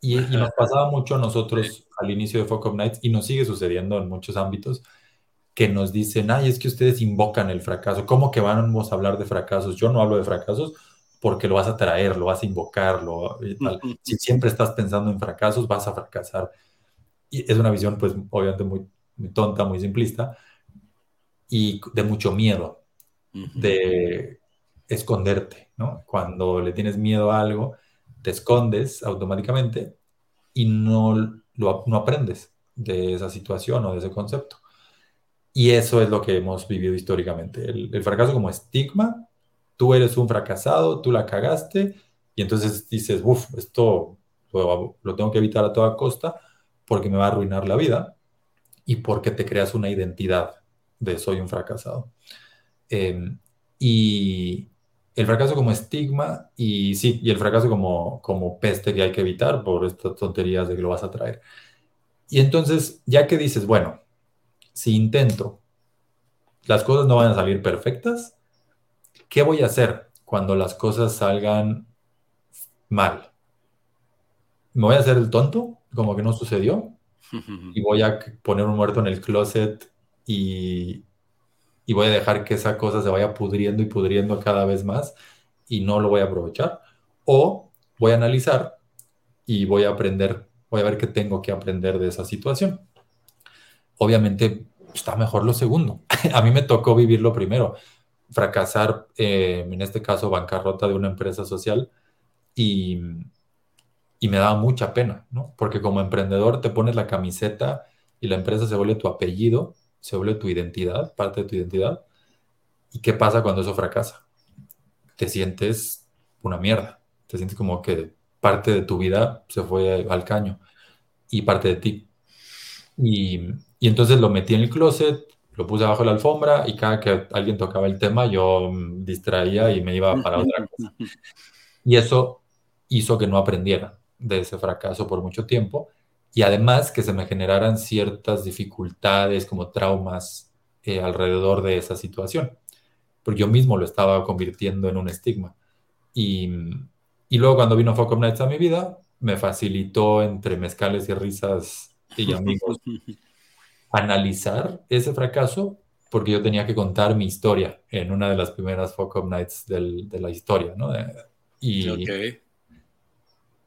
Y, nos pasaba mucho a nosotros al inicio de Focus Nights y nos sigue sucediendo en muchos ámbitos que nos dicen, ay, es que ustedes invocan el fracaso. ¿Cómo que vamos a hablar de fracasos? Yo no hablo de fracasos porque lo vas a traer, lo vas a invocarlo. Si siempre estás pensando en fracasos, vas a fracasar. Y es una visión, pues, obviamente muy, tonta, muy simplista y de mucho miedo, de esconderte, ¿no? Cuando le tienes miedo a algo, te escondes automáticamente y no, lo, no aprendes de esa situación o de ese concepto. Y eso es lo que hemos vivido históricamente. El, fracaso como estigma, tú eres un fracasado, tú la cagaste, y entonces dices, uff, esto lo, tengo que evitar a toda costa porque me va a arruinar la vida y porque te creas una identidad de soy un fracasado. Em, y el fracaso como estigma y sí, y el fracaso como, como peste que hay que evitar por estas tonterías de que lo vas a traer. Y entonces, ya que dices, bueno, si intento, las cosas no van a salir perfectas, ¿qué voy a hacer cuando las cosas salgan mal? ¿Me voy a hacer el tonto, como que no sucedió? [laughs] Y voy a poner un muerto en el closet y, y voy a dejar que esa cosa se vaya pudriendo y pudriendo cada vez más y no lo voy a aprovechar. O voy a analizar y voy a aprender, voy a ver qué tengo que aprender de esa situación obviamente está mejor lo segundo. [laughs] a mí me tocó vivir lo primero, fracasar, eh, en este caso, bancarrota de una empresa social y, y me daba mucha pena, ¿no? Porque como emprendedor te pones la camiseta y la empresa se vuelve tu apellido, se vuelve tu identidad, parte de tu identidad. ¿Y qué pasa cuando eso fracasa? Te sientes una mierda, te sientes como que parte de tu vida se fue al caño y parte de ti. Y, y entonces lo metí en el closet, lo puse abajo de la alfombra y cada que alguien tocaba el tema yo mm, distraía y me iba para otra cosa. Y eso hizo que no aprendiera de ese fracaso por mucho tiempo y además que se me generaran ciertas dificultades como traumas eh, alrededor de esa situación, porque yo mismo lo estaba convirtiendo en un estigma. Y, y luego cuando vino Focus Nights a mi vida, me facilitó entre mezcales y risas y [laughs] amigos analizar ese fracaso porque yo tenía que contar mi historia en una de las primeras Focus Nights del, de la historia, ¿no? Eh, y,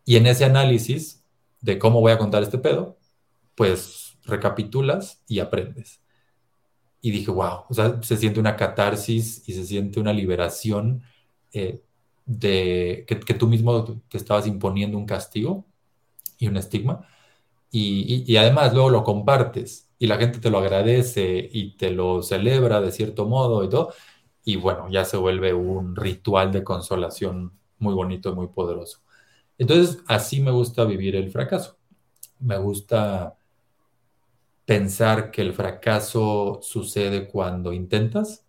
y en ese análisis de cómo voy a contar este pedo, pues recapitulas y aprendes. Y dije, wow, o sea, se siente una catarsis y se siente una liberación eh, de que, tú mismo te estabas imponiendo un castigo y un estigma. Y, y además luego lo compartes y la gente te lo agradece y te lo celebra de cierto modo y todo, y bueno, ya se vuelve un ritual de consolación muy bonito y muy poderoso. Entonces, así me gusta vivir el fracaso. Me gusta pensar que el fracaso sucede cuando intentas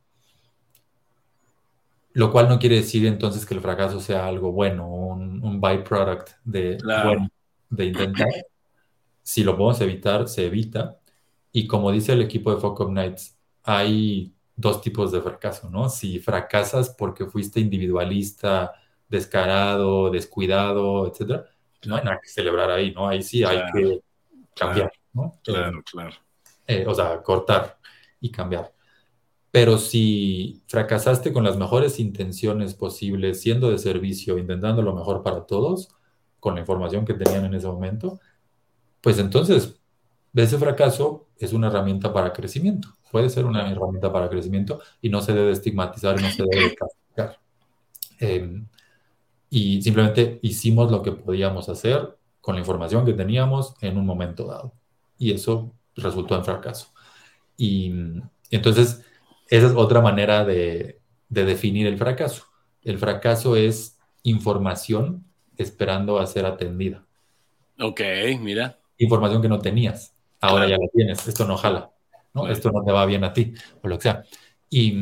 lo cual no quiere decir entonces que el fracaso sea algo bueno, un, un byproduct de, bueno, de intentar. Si lo podemos evitar, se evita. Y como dice el equipo de Focus Nights, hay dos tipos de fracaso, ¿no? Si fracasas porque fuiste individualista, descarado, descuidado, etcétera, no hay nada que celebrar ahí, ¿no? Ahí sí hay que cambiar, ¿no? Claro, eh, claro. Eh, o sea, cortar y cambiar. Pero si fracasaste con las mejores intenciones posibles, siendo de servicio, intentando lo mejor para todos, con la información que tenían en ese momento, pues entonces ese fracaso es una herramienta para crecimiento. Puede ser una herramienta para crecimiento y no se debe estigmatizar, no se debe [clears throat] castigar. Em, y simplemente hicimos lo que podíamos hacer con la información que teníamos en un momento dado. Y eso resultó en fracaso. Y entonces, esa es otra manera de, definir el fracaso. El fracaso es información esperando a ser atendida. Ok, mira. Información que no tenías. Ahora ya la tienes. Esto no jala. ¿no? Esto no te va bien a ti, o lo que sea. Y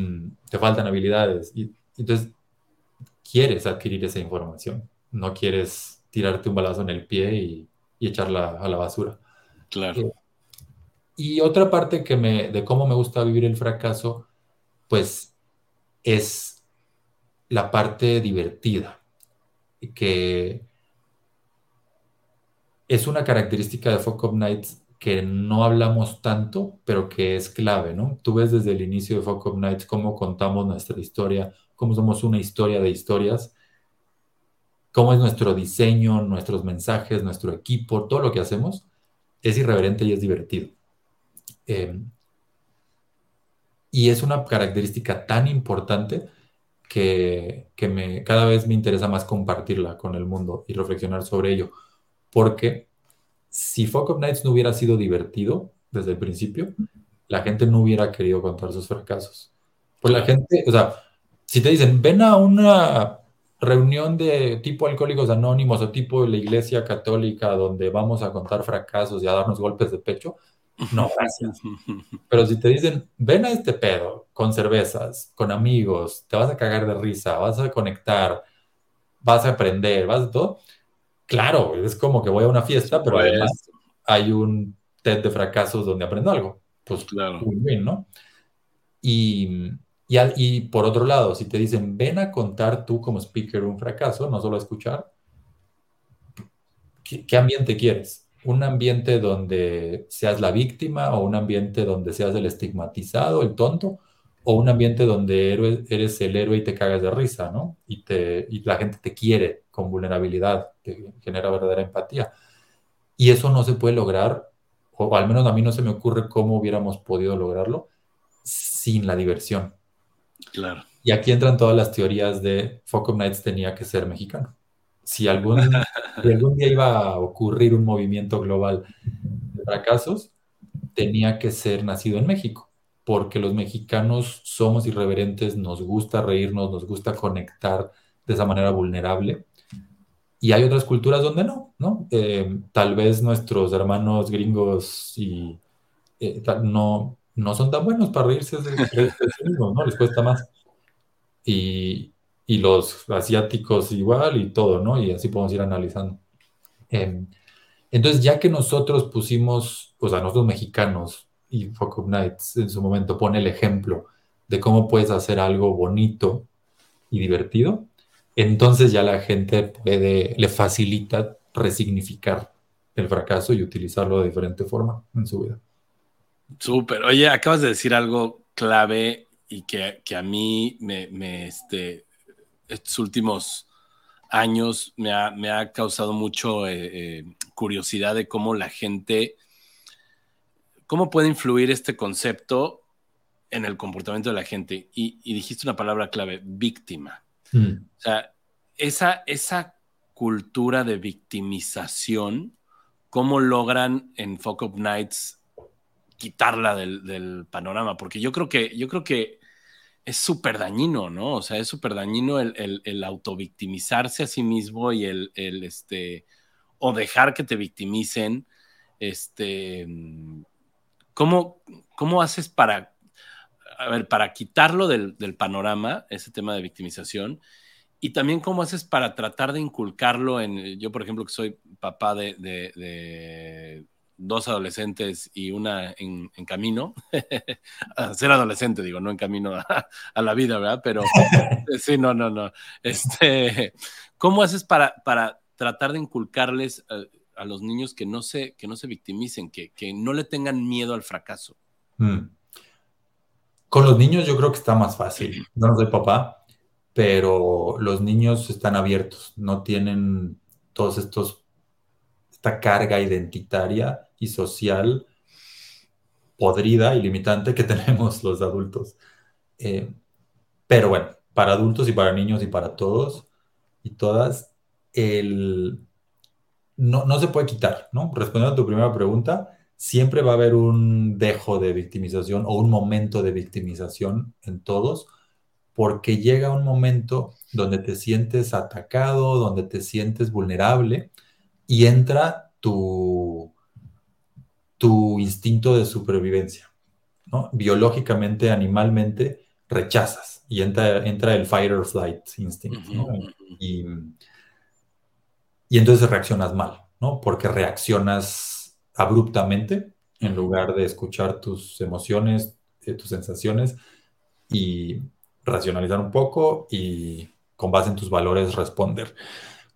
te faltan habilidades. Y entonces, quieres adquirir esa información. No quieres tirarte un balazo en el pie y, echarla a la basura. Claro. Eh, y otra parte que me, de cómo me gusta vivir el fracaso, pues es la parte divertida, que es una característica de Focus Nights que no hablamos tanto, pero que es clave, ¿no? Tú ves desde el inicio de Focus Nights cómo contamos nuestra historia, cómo somos una historia de historias, cómo es nuestro diseño, nuestros mensajes, nuestro equipo, todo lo que hacemos es irreverente y es divertido. Em, y es una característica tan importante que, me, cada vez me interesa más compartirla con el mundo y reflexionar sobre ello. Porque si Focus Nights no hubiera sido divertido desde el principio, la gente no hubiera querido contar sus fracasos. Pues la gente, o sea, si te dicen, ven a una reunión de tipo alcohólicos anónimos o tipo de la iglesia católica donde vamos a contar fracasos y a darnos golpes de pecho, no, [laughs] gracias. Pero si te dicen, ven a este pedo con cervezas, con amigos, te vas a cagar de risa, vas a conectar, vas a aprender, vas a todo, claro, es como que voy a una fiesta, pero además hay un TED de fracasos donde aprendo algo. Pues claro. muy bien, ¿no? Y, y, por otro lado, si te dicen, ven a contar tú como speaker un fracaso, no solo a escuchar, qué ambiente quieres? un ambiente donde seas la víctima o un ambiente donde seas el estigmatizado, el tonto, o un ambiente donde eres el héroe y te cagas de risa, ¿no? Y, te, y la gente te quiere con vulnerabilidad, que genera verdadera empatía. Y eso no se puede lograr, o al menos a mí no se me ocurre cómo hubiéramos podido lograrlo sin la diversión. Claro. Y aquí entran todas las teorías de Focus Nights tenía que ser mexicano si algún, [laughs] algún día iba a ocurrir un movimiento global de fracasos, tenía que ser nacido en México, porque los mexicanos somos irreverentes, nos gusta reírnos, nos gusta conectar de esa manera vulnerable. Y hay otras culturas donde no, ¿no? Eh, tal vez nuestros hermanos gringos y eh, no, no son tan buenos para reírse de, de, ¿no? Les cuesta más. Y, y los asiáticos igual y todo, ¿no? Y así podemos ir analizando. Em, entonces, ya que nosotros pusimos, o sea, nosotros mexicanos y Focus Nights en su momento pone el ejemplo de cómo puedes hacer algo bonito y divertido, entonces ya la gente puede, le facilita resignificar el fracaso y utilizarlo de diferente forma en su vida. Súper. Oye, acabas de decir algo clave y que, que a mí me, me, este, estos últimos años me ha, causado mucho eh, eh, curiosidad de cómo la gente, cómo puede influir este concepto en el comportamiento de la gente. Y, dijiste una palabra clave, víctima. Mm. O sea, esa, esa cultura de victimización, ¿cómo logran en Fuck Nights quitarla del, del, panorama? Porque yo creo que, yo creo que es súper dañino, ¿no? O sea, es súper dañino el, el, autovictimizarse a sí mismo y el, el, este, o dejar que te victimicen. Este, ¿cómo, cómo haces para, a ver, para quitarlo del, panorama, ese tema de victimización, y también cómo haces para tratar de inculcarlo en, yo por ejemplo que soy papá de, dos adolescentes y una en, camino, [laughs] a ser adolescente digo, no en camino a, la vida, ¿verdad? Pero [laughs] sí, no, no, no. Este, ¿Cómo haces para, para tratar de inculcarles a, los niños que no se, que no se victimicen, que, que no le tengan miedo al fracaso? Mm. Con los niños yo creo que está más fácil. No soy papá, pero los niños están abiertos, no tienen todos estos, esta carga identitaria y social podrida y limitante que [laughs] tenemos los adultos. Eh, pero bueno, para adultos y para niños y para todos y todas, el, no, no se puede quitar, ¿no? Respondiendo a tu primera pregunta, siempre va a haber un dejo de victimización o un momento de victimización en todos, porque llega un momento donde te sientes atacado, donde te sientes vulnerable y entra tu, tu instinto de supervivencia. ¿no? Biológicamente, animalmente, rechazas y entra, entra el fight or flight instinct. y, y entonces reaccionas mal, ¿no? Porque reaccionas abruptamente en lugar de escuchar tus emociones, eh, tus sensaciones y racionalizar un poco y con base en tus valores responder.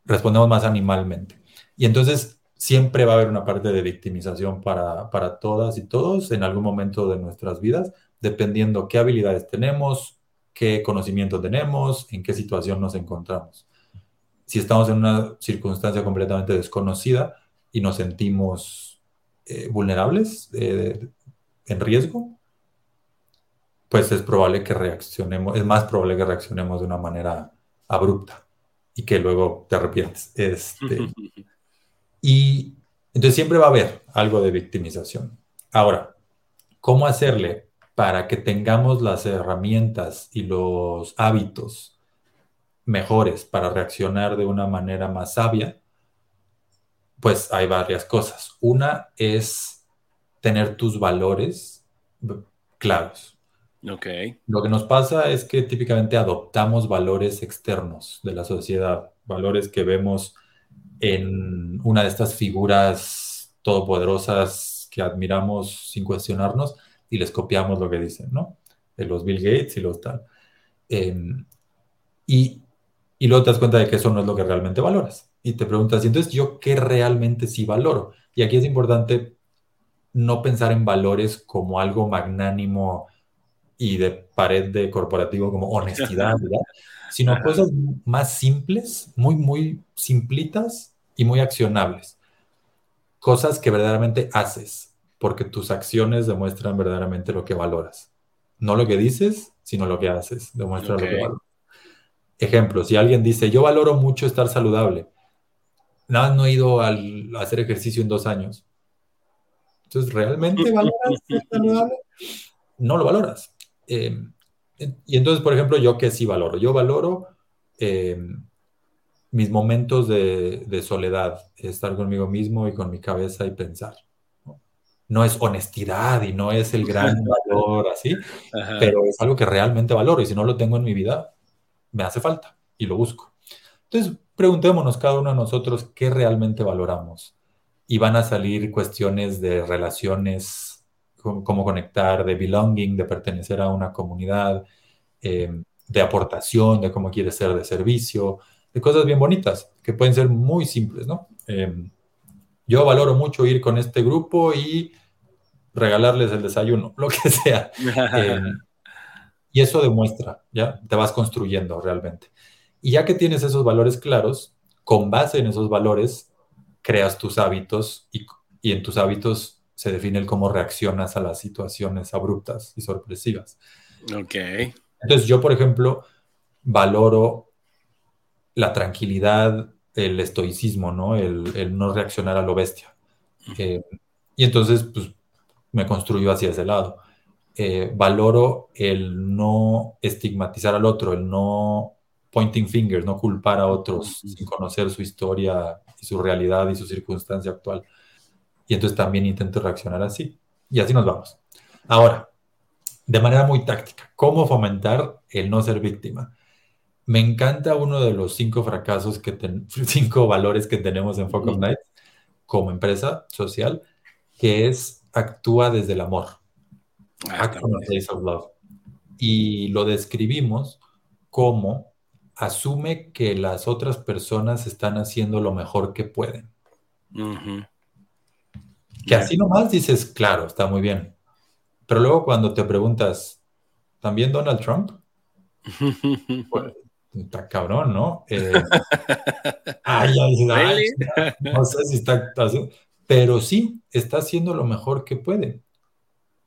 Respondemos más animalmente. Y entonces siempre va a haber una parte de victimización para, para todas y todos en algún momento de nuestras vidas, dependiendo qué habilidades tenemos, qué conocimiento tenemos, en qué situación nos encontramos. Si estamos en una circunstancia completamente desconocida y nos sentimos eh, vulnerables, eh, en riesgo, pues es probable que reaccionemos, es más probable que reaccionemos de una manera abrupta y que luego te arrepientes. Este, [laughs] y entonces siempre va a haber algo de victimización. Ahora, ¿cómo hacerle para que tengamos las herramientas y los hábitos mejores para reaccionar de una manera más sabia? pues hay varias cosas. Una es tener tus valores claros. Ok. Lo que nos pasa es que típicamente adoptamos valores externos de la sociedad, valores que vemos en una de estas figuras todopoderosas que admiramos sin cuestionarnos y les copiamos lo que dicen, ¿no? De los Bill Gates y los tal. Em, y, y luego te das cuenta de que eso no es lo que realmente valoras y te preguntas, ¿y entonces yo qué realmente sí valoro? Y aquí es importante no pensar en valores como algo magnánimo y de pared de corporativo como honestidad, [laughs] ¿verdad? Sino cosas más simples, muy, muy simplitas y muy accionables. Cosas que verdaderamente haces, porque tus acciones demuestran verdaderamente lo que valoras. No lo que dices, sino lo que haces, demuestra lo que valoras. Ejemplo, si alguien dice, yo valoro mucho estar saludable, nada no he ido al, a hacer ejercicio en dos años. Entonces, ¿realmente valoras ser saludable? No lo valoras. Em, y entonces, por ejemplo, yo que sí valoro. Yo valoro em, mis momentos de, soledad, estar conmigo mismo y con mi cabeza y pensar. ¿no? es honestidad y no es el gran [laughs] valor así, pero es algo que realmente valoro y si no lo tengo en mi vida, me hace falta y lo busco. Entonces, preguntémonos cada uno de nosotros qué realmente valoramos. Y van a salir cuestiones de relaciones, cómo conectar, de belonging, de pertenecer a una comunidad, eh, de aportación, de cómo quieres ser de servicio, de cosas bien bonitas, que pueden ser muy simples, ¿no? Eh, yo valoro mucho ir con este grupo y regalarles el desayuno, [laughs] lo que sea. [laughs] Eh, y eso demuestra, ¿ya? Te vas construyendo realmente. Y ya que tienes esos valores claros, con base en esos valores, creas tus hábitos y, en tus hábitos se define el cómo reaccionas a las situaciones abruptas y sorpresivas. Ok. Entonces yo, por ejemplo, valoro la tranquilidad, el estoicismo, ¿no? El, no reaccionar a lo bestia. Eh, y entonces, pues, me construyo hacia ese lado. Eh, valoro el no estigmatizar al otro, el no pointing fingers, no culpar a otros sin conocer su historia y su realidad y su circunstancia actual. Y entonces también intento reaccionar así. Y así nos vamos. Ahora, de manera muy táctica, cómo fomentar el no ser víctima. Me encanta uno de los cinco fracasos que [laughs] cinco valores que tenemos en Focus Night como empresa social, que es actúa desde el amor. Ah, Act from a place of love. Y lo describimos como asume que las otras personas están haciendo lo mejor que pueden. Que así nomás dices, claro, está muy bien. Pero luego cuando te preguntas, ¿también Donald Trump? [laughs] Pues, está cabrón, ¿no? Eh, [laughs] ay, ay, no sé si está, pero sí, está haciendo lo mejor que puede,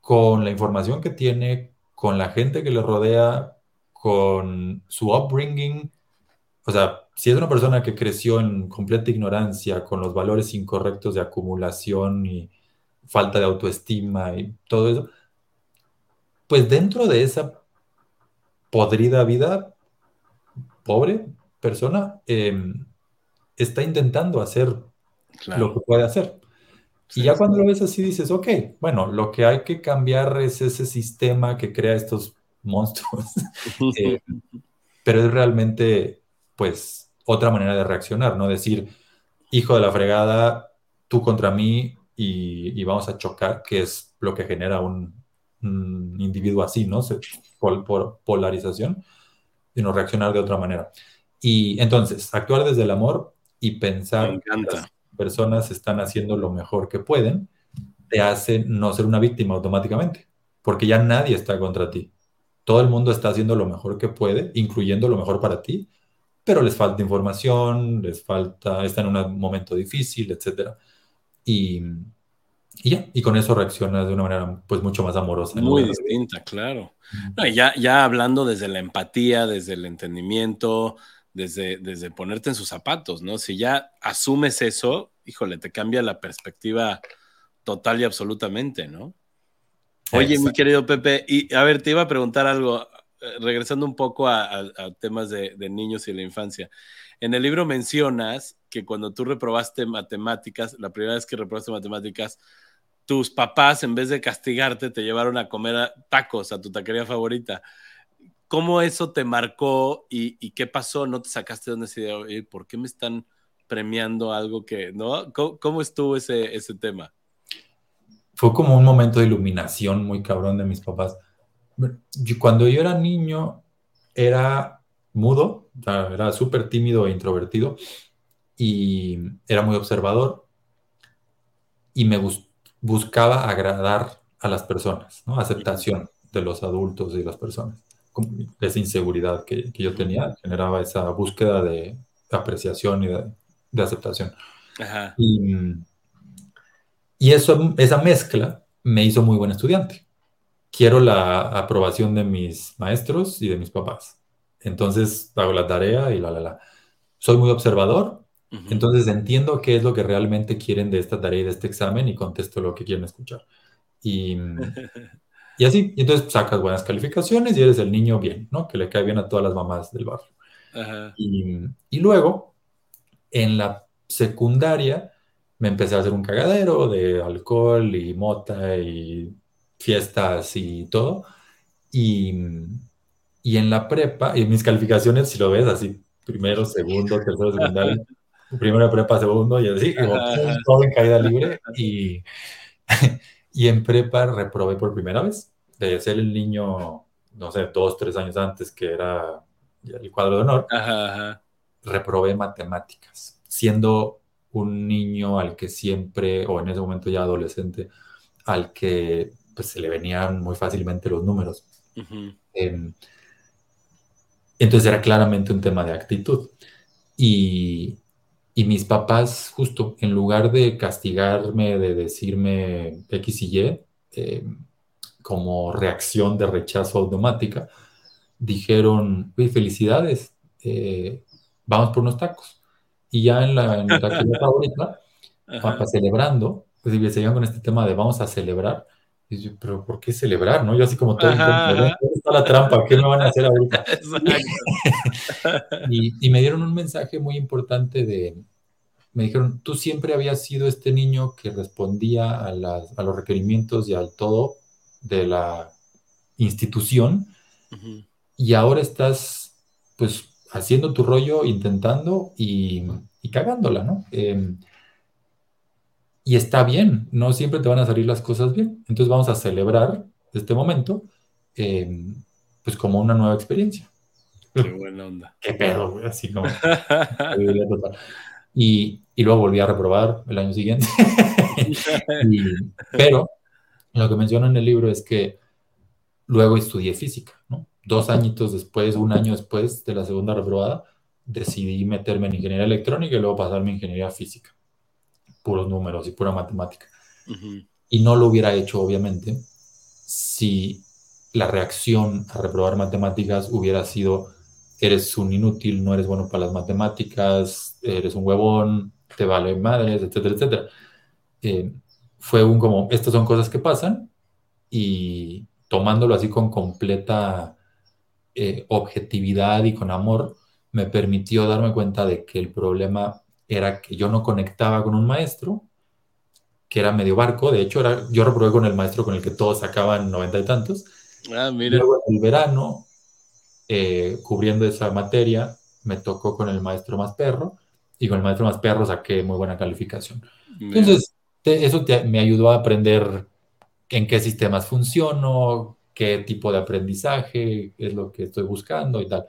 con la información que tiene, con la gente que le rodea, con su upbringing. O sea, si es una persona que creció en completa ignorancia, con los valores incorrectos de acumulación y falta de autoestima y todo eso, pues dentro de esa podrida vida, pobre persona, em, está intentando hacer lo que puede hacer. y ya cuando lo ves así dices, ok, bueno, lo que hay que cambiar es ese sistema que crea estos monstruos, [laughs] eh, pero es realmente, pues, otra manera de reaccionar, ¿no? Decir, hijo de la fregada, tú contra mí y, vamos a chocar, que es lo que genera un, individuo así, ¿no? por, por polarización sino reaccionar de otra manera. Y entonces, actuar desde el amor y pensar que las personas están haciendo lo mejor que pueden, te hace no ser una víctima automáticamente, porque ya nadie está contra ti. Todo el mundo está haciendo lo mejor que puede, incluyendo lo mejor para ti, pero les falta información, les falta, están en un momento difícil, etc. Y, y ya, y con eso reaccionas de una manera pues mucho más amorosa. Muy distinta, claro. ya, ya hablando desde la empatía, desde el entendimiento, desde, desde ponerte en sus zapatos, ¿no? Si ya asumes eso, híjole, te cambia la perspectiva total y absolutamente, ¿no? Oye, mi querido Pepe, y a ver, te iba a preguntar algo, eh, regresando un poco a, temas de, de niños y la infancia. En el libro mencionas que cuando tú reprobaste matemáticas, la primera vez que reprobaste matemáticas, tus papás, en vez de castigarte, te llevaron a comer tacos a tu taquería favorita. ¿Cómo eso te marcó y, qué pasó? ¿No te sacaste de donde se ¿Por qué me están premiando algo que, no? ¿Cómo, estuvo ese, ese tema? Fue como un momento de iluminación muy cabrón de mis papás. Cuando yo era niño, era mudo, era súper tímido e introvertido y era muy observador y me gustó buscaba agradar a las personas, ¿no? Aceptación de los adultos y las personas. Esa inseguridad que, yo tenía generaba esa búsqueda de apreciación y de, aceptación. Y, eso, esa mezcla me hizo muy buen estudiante. Quiero la aprobación de mis maestros y de mis papás. Entonces hago la tarea y la, la, la. Soy muy observador, entonces entiendo qué es lo que realmente quieren de esta tarea y de este examen y contesto lo que quieren escuchar. Y, y así, y entonces sacas buenas calificaciones y eres el niño bien, ¿no? Que le cae bien a todas las mamás del barrio. Y, y, luego, en la secundaria, me empecé a hacer un cagadero de alcohol y mota y fiestas y todo. Y, y en la prepa, y mis calificaciones, si lo ves así, primero, segundo, tercero, secundaria, primero prepa, segundo, y así, todo en caída libre. [laughs] Y, [laughs] y en prepa reprobé por primera vez, de ser el niño, no sé, dos, tres años antes, que era el cuadro de honor, reprobé matemáticas, siendo un niño al que siempre, o en ese momento ya adolescente, al que pues, se le venían muy fácilmente los números. Em, entonces era claramente un tema de actitud. Y, y mis papás, justo, en lugar de castigarme, de decirme X y Y, eh, como reacción de rechazo automática, dijeron, uy, felicidades, eh, vamos por unos tacos. Y ya en la, en la [laughs] favorita, papá, celebrando, pues seguían con este tema de vamos a celebrar. Y yo, pero ¿por qué celebrar? ¿No? Yo así como todo, ¿dónde está la trampa? ¿Qué me van a hacer ahorita? [laughs] y, y, me dieron un mensaje muy importante de, me dijeron, tú siempre habías sido este niño que respondía a, las, a los requerimientos y al todo de la institución y ahora estás pues haciendo tu rollo, intentando y, cagándola, ¿no? Em, y está bien, no siempre te van a salir las cosas bien. Entonces vamos a celebrar este momento em, pues como una nueva experiencia. Qué [laughs] buena onda. Qué pedo, güey, así como. [laughs] [laughs] y, y, luego volví a reprobar el año siguiente. pero lo que menciono en el libro es que luego estudié física, ¿no? Dos añitos después, un año después de la segunda reprobada, decidí meterme en ingeniería electrónica y luego pasarme a ingeniería física. Puros números y pura matemática. Y no lo hubiera hecho, obviamente, si la reacción a reprobar matemáticas hubiera sido, eres un inútil, no eres bueno para las matemáticas, eres un huevón, te vale madres, etcétera, etcétera. Eh, fue un como, estas son cosas que pasan y tomándolo así con completa eh, objetividad y con amor, me permitió darme cuenta de que el problema era que yo no conectaba con un maestro, que era medio barco, de hecho era, yo reprobé con el maestro con el que todos sacaban noventa y tantos. Ah, mira. Luego el verano, eh, cubriendo esa materia, me tocó con el maestro más perro y con el maestro más perro saqué muy buena calificación. Entonces, eso me ayudó a aprender en qué sistemas funciono, qué tipo de aprendizaje es lo que estoy buscando y tal.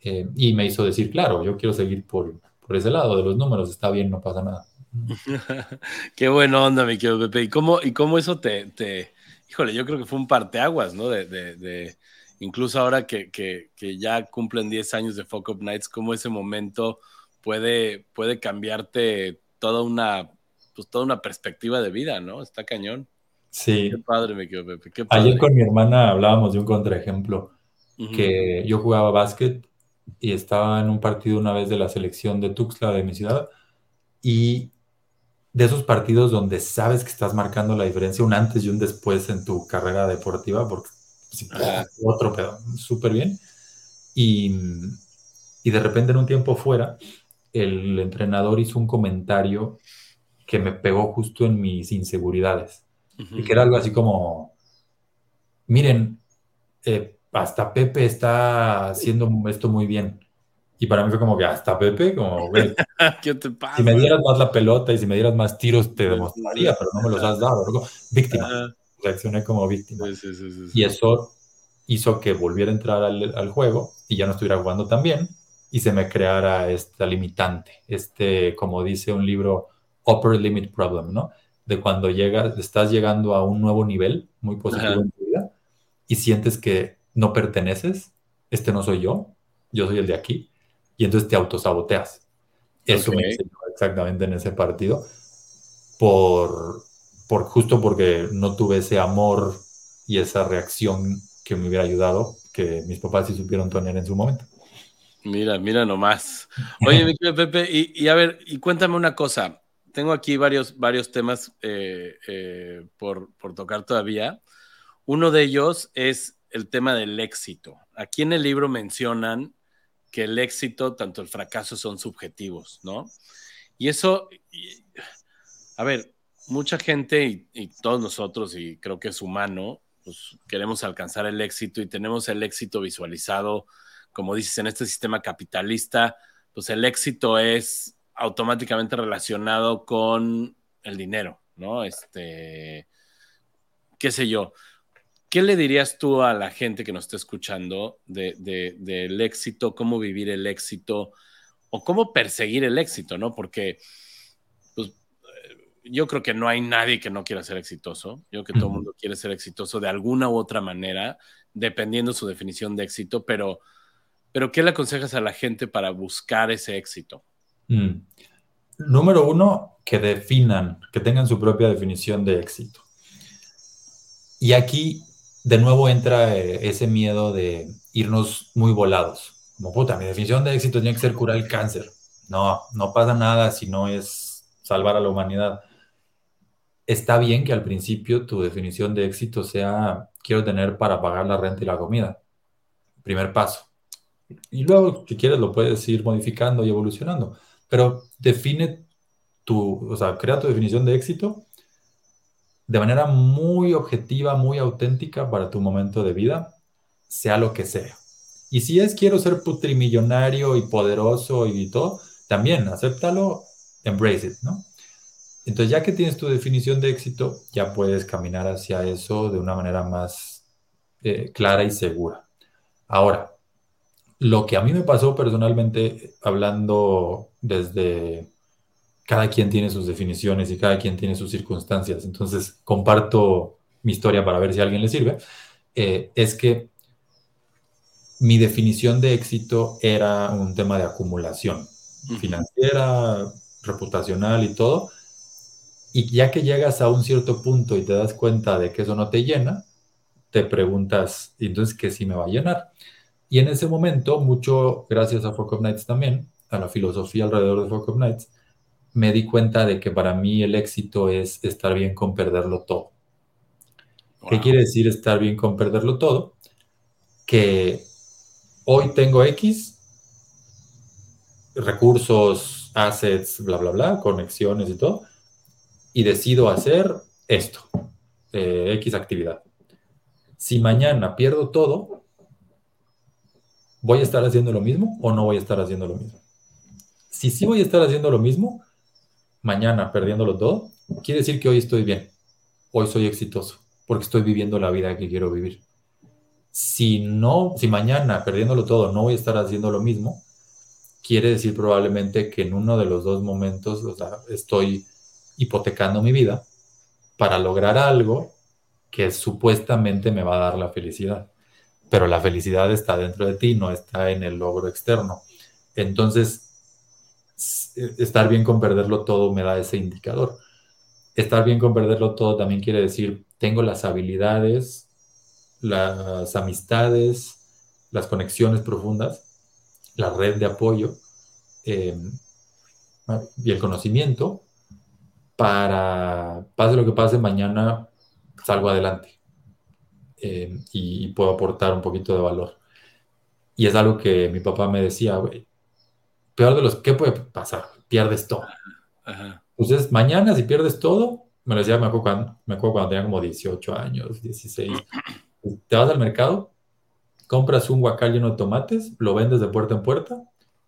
Eh, y me hizo decir, claro, yo quiero seguir por, por ese lado de los números, está bien, no pasa nada. [laughs] qué buena onda, mi querido Pepe. ¿Y cómo, y cómo eso te, te, híjole, yo creo que fue un parteaguas, ¿no? De, de, de incluso ahora que, que, que, ya cumplen 10 años de Fuck Up Nights, cómo ese momento puede, puede cambiarte toda una pues toda una perspectiva de vida, ¿no? Está cañón. Sí. Qué padre me quedo, Pepe. Qué padre. Ayer con mi hermana hablábamos de un contraejemplo, que yo jugaba básquet y estaba en un partido una vez de la selección de Tuxtla de mi ciudad y de esos partidos donde sabes que estás marcando la diferencia un antes y un después en tu carrera deportiva, porque otro pedo, súper bien. Y, y de repente en un tiempo fuera, el entrenador hizo un comentario que me pegó justo en mis inseguridades. Y que era algo así como, miren, eh, hasta Pepe está haciendo esto muy bien. Y para mí fue como que hasta Pepe, como, güey, [laughs] ¿qué te pasa? Si me dieras más la pelota y si me dieras más tiros, te demostraría, pero no me los has dado. Víctima. Reaccioné como víctima. y eso hizo que volviera a entrar al, al, juego y ya no estuviera jugando tan bien y se me creara esta limitante. Este, como dice un libro, upper limit problem, ¿no? De cuando llegas, estás llegando a un nuevo nivel muy positivo en tu vida y sientes que no perteneces, este no soy yo, yo soy el de aquí, y entonces te autosaboteas. Eso me enseñó exactamente en ese partido, por, por justo porque no tuve ese amor y esa reacción que me hubiera ayudado, que mis papás sí supieron tener en su momento. Mira, mira nomás. Oye, mi Pepe, y, y, a ver, y cuéntame una cosa tengo aquí varios, varios temas eh, eh, por, tocar todavía. Uno de ellos es el tema del éxito. Aquí en el libro mencionan que el éxito, tanto el fracaso, son subjetivos, ¿no? Y eso, a ver, mucha gente y, todos nosotros, y creo que es humano, pues queremos alcanzar el éxito y tenemos el éxito visualizado, como dices, en este sistema capitalista, pues el éxito es automáticamente relacionado con el dinero, ¿no? Este, qué sé yo. ¿Qué le dirías tú a la gente que nos está escuchando del de, éxito, cómo vivir el éxito o cómo perseguir el éxito, ¿no? Porque pues, yo creo que no hay nadie que no quiera ser exitoso. Yo creo que todo el mundo quiere ser exitoso de alguna u otra manera, dependiendo su definición de éxito, pero, pero ¿qué le aconsejas a la gente para buscar ese éxito? Mm. Número uno, que definan, que tengan su propia definición de éxito. Y aquí, de nuevo, entra eh, ese miedo de irnos muy volados. Como puta, mi definición de éxito tiene que ser curar el cáncer. No, no pasa nada si no es salvar a la humanidad. Está bien que al principio tu definición de éxito sea quiero tener para pagar la renta y la comida. Primer paso. Y luego, si quieres, lo puedes ir modificando y evolucionando pero define tu, o sea, crea tu definición de éxito de manera muy objetiva, muy auténtica para tu momento de vida, sea lo que sea. Y si es quiero ser putrimillonario y poderoso y todo, también acéptalo, embrace it, ¿no? Entonces, ya que tienes tu definición de éxito, ya puedes caminar hacia eso de una manera más eh, clara y segura. Ahora, lo que a mí me pasó personalmente, hablando desde cada quien tiene sus definiciones y cada quien tiene sus circunstancias, entonces comparto mi historia para ver si a alguien le sirve, eh, es que mi definición de éxito era un tema de acumulación financiera, reputacional y todo. Y ya que llegas a un cierto punto y te das cuenta de que eso no te llena, te preguntas, entonces, ¿qué sí me va a llenar? Y en ese momento, mucho gracias a Fuck Up Nights también, a la filosofía alrededor de Fuck Up Nights, me di cuenta de que para mí el éxito es estar bien con perderlo todo. ¿Qué quiere decir estar bien con perderlo todo? Que hoy tengo X, recursos, assets, bla, bla, bla, conexiones y todo, y decido hacer esto, eh, X actividad. Si mañana pierdo todo, ¿voy a estar haciendo lo mismo o no voy a estar haciendo lo mismo? Si sí voy a estar haciendo lo mismo, mañana perdiéndolo todo, quiere decir que hoy estoy bien, hoy soy exitoso, porque estoy viviendo la vida que quiero vivir si no, si mañana perdiéndolo todo no voy a estar haciendo lo mismo, quiere decir probablemente que en uno de los dos momentos estoy hipotecando mi vida para lograr algo que supuestamente me va a dar la felicidad. Pero la felicidad está dentro de ti, no está en el logro externo. Entonces, estar bien con perderlo todo me da ese indicador. Estar bien con perderlo todo también quiere decir, tengo las habilidades las amistades, las conexiones profundas, la red de apoyo em, y el conocimiento para, pase lo que pase, mañana salgo adelante em, y, puedo aportar un poquito de valor. Y es algo que mi papá me decía, güey, peor de los, ¿qué puede pasar? Pierdes todo. Entonces, mañana si pierdes todo, me lo decía, me acuerdo cuando, me acuerdo cuando tenía como 18 años, 16 te vas al mercado, compras un guacal lleno de tomates, lo vendes de puerta en puerta,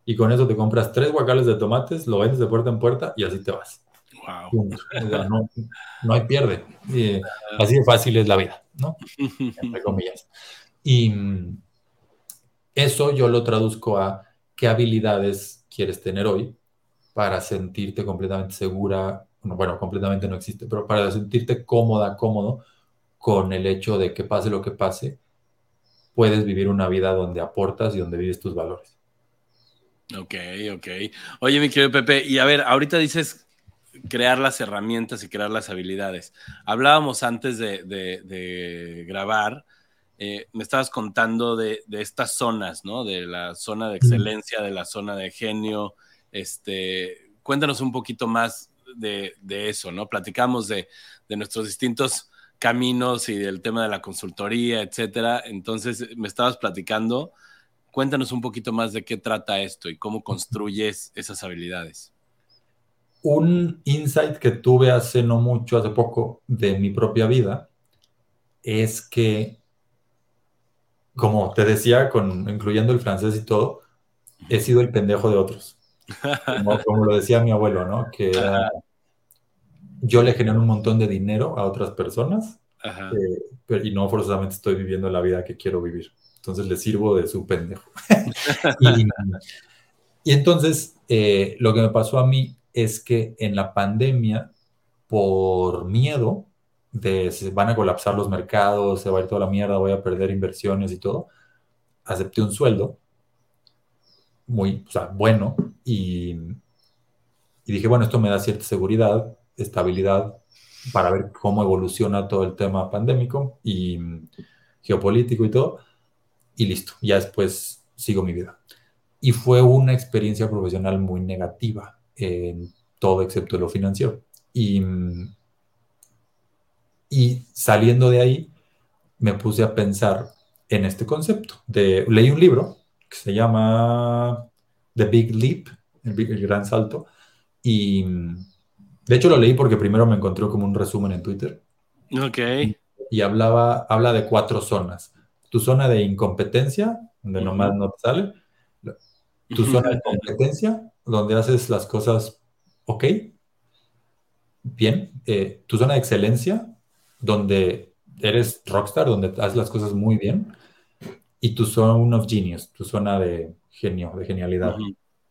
y con eso te compras tres guacales de tomates, lo vendes de puerta en puerta y así te vas. Wow. no, hay pierde. así de fácil es la vida, ¿no? [laughs] Entre comillas. Y mm, eso yo lo traduzco a qué habilidades quieres tener hoy para sentirte completamente segura, bueno, completamente no existe, pero para sentirte cómoda, cómodo con el hecho de que pase lo que pase, puedes vivir una vida donde aportas y donde vives tus valores. Ok, ok. Oye, mi querido Pepe, y a ver, ahorita dices crear las herramientas y crear las habilidades. Hablábamos antes de, grabar, eh, me estabas contando de, estas zonas, ¿no? De la zona de excelencia, de la zona de genio. Este, cuéntanos un poquito más de, eso, ¿no? Platicamos de, nuestros distintos caminos y del tema de la consultoría, etcétera. Entonces, me estabas platicando. Cuéntanos un poquito más de qué trata esto y cómo construyes esas habilidades. Un insight que tuve hace no mucho, hace poco, de mi propia vida, es que, como te decía, con, incluyendo el francés y todo, he sido el pendejo de otros. Como, lo decía mi abuelo, ¿no? Que yo le genero un montón de dinero a otras personas eh, y no forzosamente estoy viviendo la vida que quiero vivir. Entonces le sirvo de su pendejo. [laughs] [laughs] y, entonces eh, lo que me pasó a mí es que en la pandemia, por miedo de se van a colapsar los mercados, se va a ir toda la mierda, voy a perder inversiones y todo, acepté un sueldo muy o sea, bueno y, y dije, bueno, esto me da cierta seguridad, estabilidad para ver cómo evoluciona todo el tema pandémico y geopolítico y todo. Y listo, ya después sigo mi vida. Y fue una experiencia profesional muy negativa en todo excepto lo financiero. Y, y saliendo de ahí, me puse a pensar en este concepto. De, leí un libro que se llama The Big Leap, el, el Gran Salto, y de hecho, lo leí porque primero me encontró como un resumen en Twitter Ok. Y hablaba, habla de cuatro zonas. Tu zona de incompetencia, donde nomás no te sale. Tu zona de competencia, donde haces las cosas ok. Bien. Eh, tu zona de excelencia, donde eres rockstar, donde haces las cosas muy bien. Y tu zona of genius, tu zona de genio, de genialidad,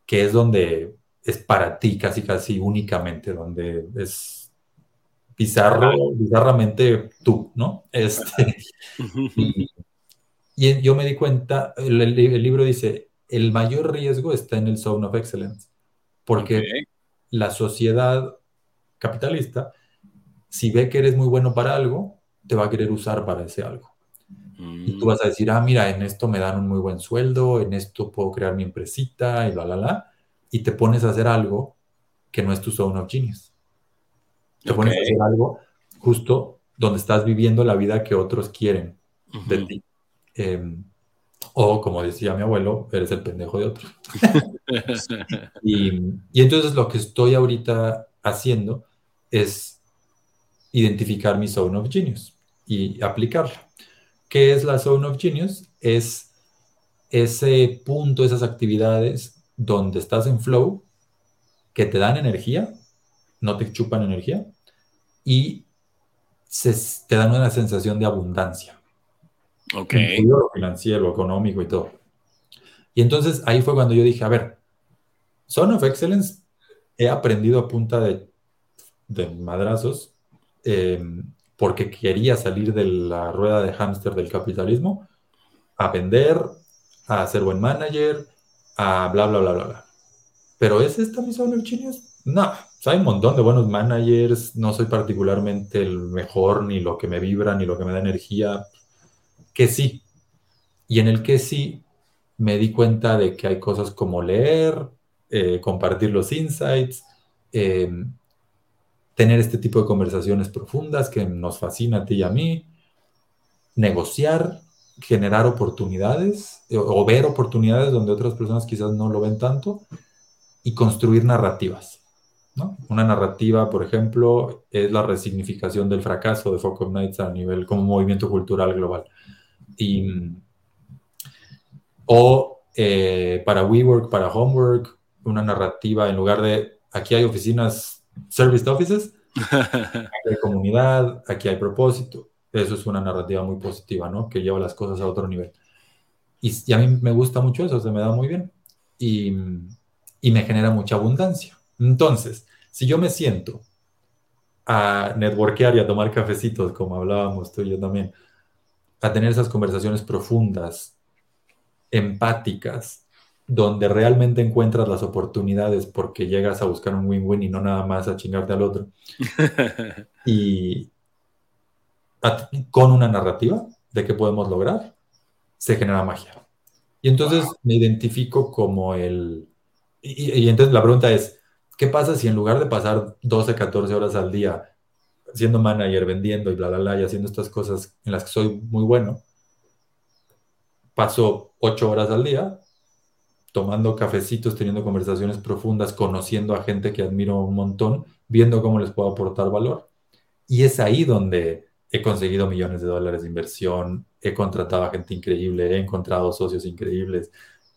que es donde es para ti casi, casi únicamente, donde es bizarro, bizarramente tú, ¿no? Este, y, yo me di cuenta, el, libro dice, el mayor riesgo está en el zone of excellence, porque la sociedad capitalista, si ve que eres muy bueno para algo, te va a querer usar para ese algo. Y tú mm. vas a decir, ah, mira, en esto me dan un muy buen sueldo, en esto puedo crear mi empresita y la, la, la. Y te pones a hacer algo que no es tu zone of genius. Te pones a hacer algo justo donde estás viviendo la vida que otros quieren de ti. Em, o como decía mi abuelo, eres el pendejo de otro. [laughs] y, y entonces lo que estoy ahorita haciendo es identificar mi zone of genius y aplicarla. ¿Qué es la Zone of Genius? Es ese punto, esas actividades donde estás en flow, que te dan energía, no te chupan energía, y te dan una sensación de abundancia. Ok. Lo financiero, económico y todo. Y entonces ahí fue cuando yo dije, a ver, Zone of Excellence he aprendido a punta de, de madrazos. Eh, porque quería salir de la rueda de hámster del capitalismo a vender, a ser buen manager, a bla, bla, bla, bla, bla. Pero ¿es esta mi zona genius? No, hay un montón de buenos managers, no soy particularmente el mejor, ni lo que me vibra, ni lo que me da energía, que sí. Y en el que sí, me di cuenta de que hay cosas como leer, eh, compartir los insights, eh, tener este tipo de conversaciones profundas que nos fascina a ti y a mí, negociar, generar oportunidades eh, o, ver oportunidades donde otras personas quizás no lo ven tanto y construir narrativas. Una narrativa, por ejemplo, es la resignificación del fracaso de Focus Nights a nivel como movimiento cultural global. Y, o eh, para WeWork, para Homework, una narrativa en lugar de aquí hay oficinas service offices, [laughs] aquí hay comunidad, aquí hay propósito. Eso es una narrativa muy positiva, ¿no? Que lleva las cosas a otro nivel. Y, a mí me gusta mucho eso, se me da muy bien. Y, y me genera mucha abundancia. Entonces, si yo me siento a networkear y a tomar cafecitos, como hablábamos tú y yo también, a tener esas conversaciones profundas, empáticas, donde realmente encuentras las oportunidades porque llegas a buscar un win-win y no nada más a chingarte al otro. [laughs] y con una narrativa de qué podemos lograr, se genera magia. Y entonces me identifico como el... Y, entonces la pregunta es, ¿qué pasa si en lugar de pasar 12, 14 horas al día siendo manager, vendiendo y bla, bla, bla, y haciendo estas cosas en las que soy muy bueno, paso 8 horas al día tomando cafecitos, teniendo conversaciones profundas, conociendo a gente que admiro un montón, viendo cómo les puedo aportar valor. Y es ahí donde he conseguido millones de dólares de inversión, he contratado a gente increíble, he encontrado socios increíbles,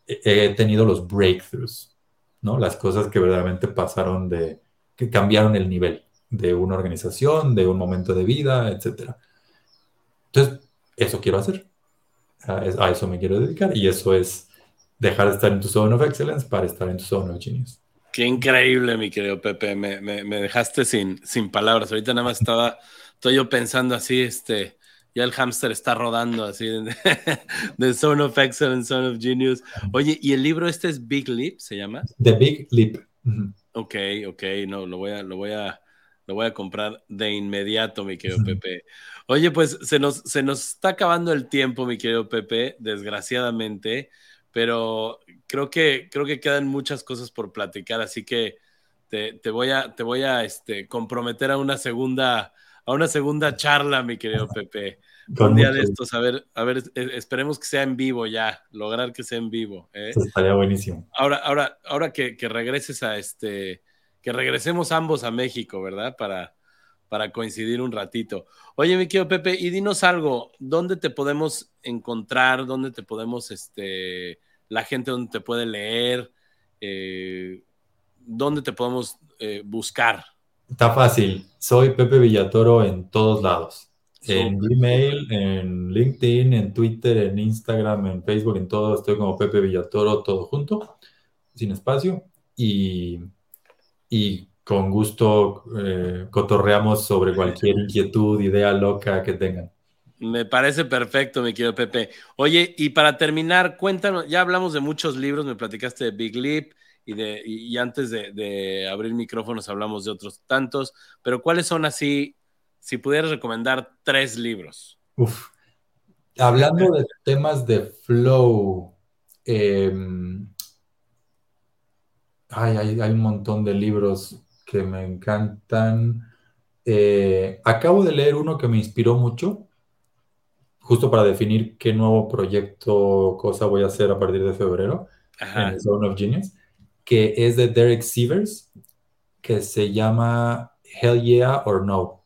he, tenido los breakthroughs, ¿no? Las cosas que verdaderamente pasaron de, que cambiaron el nivel de una organización, de un momento de vida, etc. Entonces, eso quiero hacer. a eso me quiero dedicar y eso es dejar de estar en tu zone of excellence para estar en tu zone of genius. Qué increíble, mi querido Pepe. Me, me, dejaste sin, sin palabras. Ahorita nada más estaba, estoy yo pensando así, este, ya el hámster está rodando así de, [laughs] Zone of Excellence, Zone of Genius. Oye, ¿y el libro este es Big Leap, se llama? The Big Leap. Ok, ok, no, lo voy a, lo voy a, lo voy a comprar de inmediato, mi querido Pepe. Oye, pues se nos, se nos está acabando el tiempo, mi querido Pepe, desgraciadamente pero creo que, creo que quedan muchas cosas por platicar, así que te, te voy a, te voy a este, comprometer a una segunda, a una segunda charla, mi querido Pepe. Un día de estos, a ver, a ver, esperemos que sea en vivo ya, lograr que sea en vivo. ¿eh? estaría buenísimo. Ahora, ahora, ahora que, que, regreses a este, que regresemos ambos a México, ¿verdad? Para, para coincidir un ratito. Oye, mi querido Pepe, y dinos algo, ¿dónde te podemos encontrar? ¿Dónde te podemos, este, la gente donde te puede leer? Eh, ¿Dónde te podemos eh, buscar? Está fácil. Soy Pepe Villatoro en todos lados. En Gmail, en LinkedIn, en Twitter, en Instagram, en Facebook, en todo. Estoy como Pepe Villatoro, todo junto, sin espacio. Y, y con gusto eh, cotorreamos sobre cualquier inquietud, idea loca que tengan. Me parece perfecto, mi querido Pepe. Oye, y para terminar, cuéntanos, ya hablamos de muchos libros, me platicaste de Big Leap y, de, y, antes de, de, abrir micrófonos hablamos de otros tantos, pero ¿cuáles son así, si pudieras recomendar tres libros? Uf. Hablando de temas de flow, eh, ay, hay, hay, un montón de libros que me encantan. Eh, acabo de leer uno que me inspiró mucho, justo para definir qué nuevo proyecto, cosa voy a hacer a partir de febrero Ajá. en Zone of Genius, que es de Derek Sievers, que se llama Hell Yeah or No.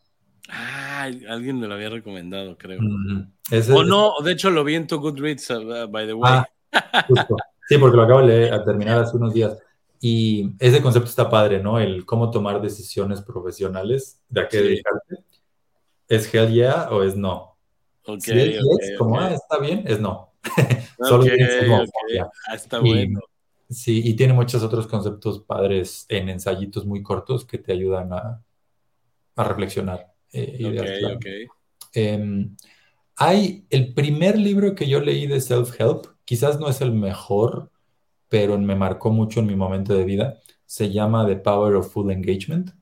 Ah, alguien me lo había recomendado, creo. Mm -hmm. o no, de hecho lo vi en tu Goodreads, uh, by the way. Ah, justo. Sí, porque lo acabo de leer, a terminar hace unos días. Y ese concepto está padre, ¿no? El cómo tomar decisiones profesionales, de a qué sí. dedicarte. ¿Es hell yeah o es no? Okay, si es okay, yes, como okay. ah, está bien, es no. [laughs] Solo Okay, es como, ya. Ah, está Y- bueno. Sí, y tiene muchos otros conceptos padres en ensayitos muy cortos que te ayudan a, a reflexionar. eh, ideas clave. ok. Em, hay el primer libro que yo leí de self-help, quizás no es el mejor, pero me marcó mucho en mi momento de vida. Se llama The Power of Full Engagement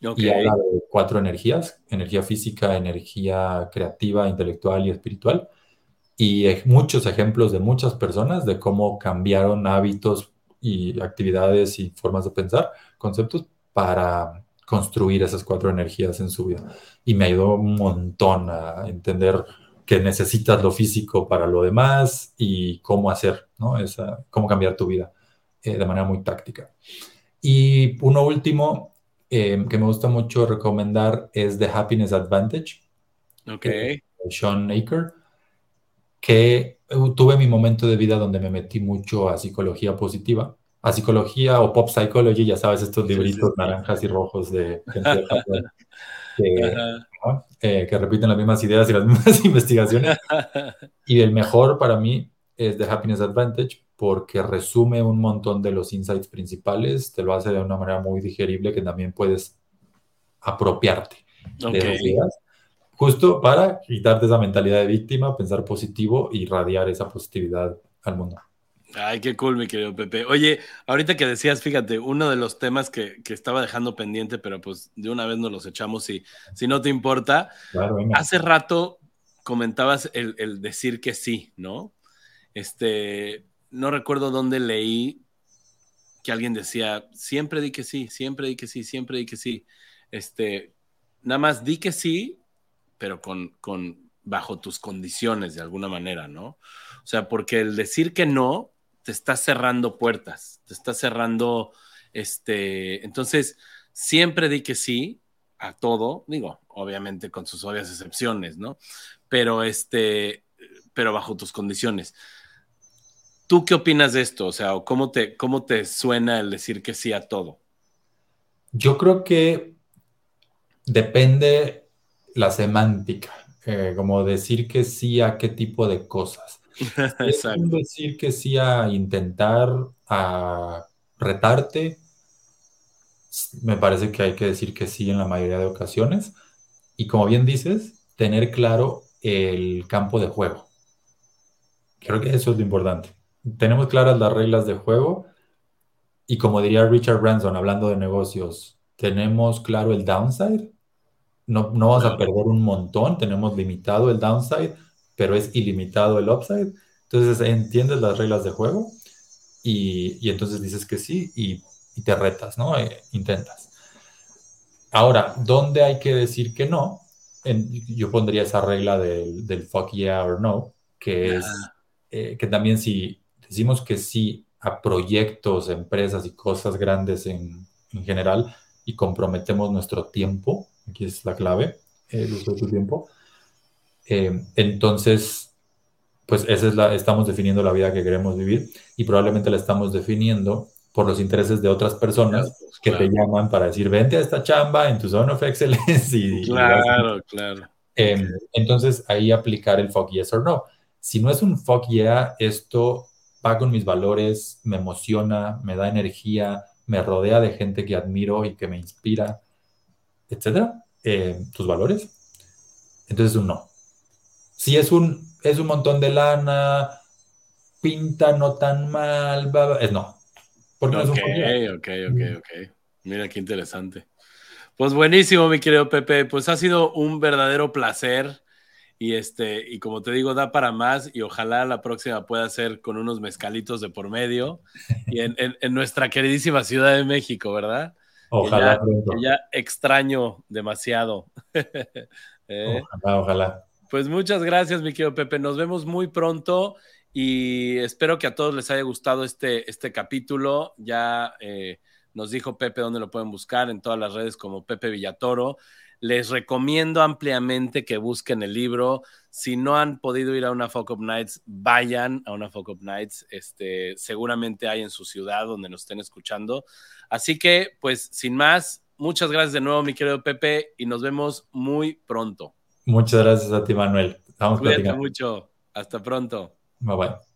y habla de cuatro energías, energía física, energía creativa, intelectual y espiritual. Y muchos ejemplos de muchas personas de cómo cambiaron hábitos y actividades y formas de pensar, conceptos para construir esas cuatro energías en su vida. Y me ayudó un montón a entender que necesitas lo físico para lo demás y cómo hacer, ¿no? Esa, cómo cambiar tu vida eh, de manera muy práctica. Y uno último eh, que me gusta mucho recomendar es The Happiness Advantage, ok. eh, de Sean Aker, que eh, tuve mi momento de vida donde me metí mucho a psicología positiva, a psicología o pop psychology, ya sabes, estos sí, libritos sí. naranjas y rojos de [laughs] gente de Harvard que, Ajá. ¿no? Eh, que repiten las mismas ideas y las [laughs] mismas investigaciones. [laughs] Y el mejor para mí es The Happiness Advantage porque resume un montón de los insights principales, te lo hace de una manera muy digerible que también puedes apropiarte de Ok. esas ideas, justo para quitarte esa mentalidad de víctima, pensar positivo y radiar esa positividad al mundo. Ay, qué cool, mi querido Pepe. Oye, ahorita que decías, fíjate, uno de los temas que, que estaba dejando pendiente, pero pues de una vez nos los echamos si, si no te importa. Claro. Hace rato comentabas el, el decir que sí, ¿no? Este, no recuerdo dónde leí que alguien decía, siempre di que sí, siempre di que sí, siempre di que sí. Este, nada más di que sí, pero con, con bajo tus condiciones de alguna manera, ¿no? O sea, porque el decir que no te está cerrando puertas, te está cerrando, este, entonces siempre di que sí a todo, digo, obviamente con sus obvias excepciones, ¿no? Pero este, pero bajo tus condiciones. ¿Tú qué opinas de esto? O sea, ¿o ¿cómo te, cómo te suena el decir que sí a todo? Yo creo que depende la semántica, eh, como decir que sí a qué tipo de cosas. Si [laughs] es Exacto. decir que sí a intentar, a retarte, me parece que hay que decir que sí en la mayoría de ocasiones. Y como bien dices, tener claro el campo de juego. Creo que eso es lo importante. Tenemos claras las reglas de juego y como diría Richard Branson hablando de negocios, tenemos claro el downside. No, no vamos a perder un montón, tenemos limitado el downside, pero es ilimitado el upside. Entonces entiendes las reglas de juego y, y entonces dices que sí y, y te retas, ¿no? Eh, intentas. Ahora, ¿dónde hay que decir que no? En- yo pondría esa regla del, del fuck yeah or no, que es Ah, eh, que también si decimos que sí a proyectos, empresas y cosas grandes en, en general y comprometemos nuestro tiempo, aquí es la clave, el uso de tu tiempo. Eh, entonces, pues esa es la, estamos definiendo la vida que queremos vivir y probablemente la estamos definiendo por los intereses de otras personas pues, que te llaman para decir, vente a esta chamba en tu zone of excellence. Y, claro, claro. Em, entonces, ahí aplicar el fuck yes or no. Si no es un fuck yeah, esto va con mis valores, me emociona, me da energía, me rodea de gente que admiro y que me inspira, etcétera, em, tus valores. Entonces, un no. Si es un, es un montón de lana, pinta no tan mal, es no. Porque ok, ok, ok, ok. Mira qué interesante. Pues buenísimo, mi querido Pepe. Pues ha sido un verdadero placer. Y este, y como te digo, da para más. Y ojalá la próxima pueda ser con unos mezcalitos de por medio. Y en, nuestra queridísima Ciudad de México, ¿verdad? Ojalá. Que ya, extraño demasiado. [laughs] ¿Eh? Ojalá, ojalá. Pues muchas gracias, mi querido Pepe. Nos vemos muy pronto y espero que a todos les haya gustado este, este capítulo. Ya eh, nos dijo Pepe dónde lo pueden buscar en todas las redes como Pepe Villatoro. Les recomiendo ampliamente que busquen el libro. Si no han podido ir a una Folk of Nights, vayan a una Folk of Nights. Este, seguramente hay en su ciudad donde nos estén escuchando. Así que, pues, sin más, muchas gracias de nuevo, mi querido Pepe, y nos vemos muy pronto. Muchas gracias a ti, Manuel. Estamos Cuídate mucho. Hasta pronto. Bye bye.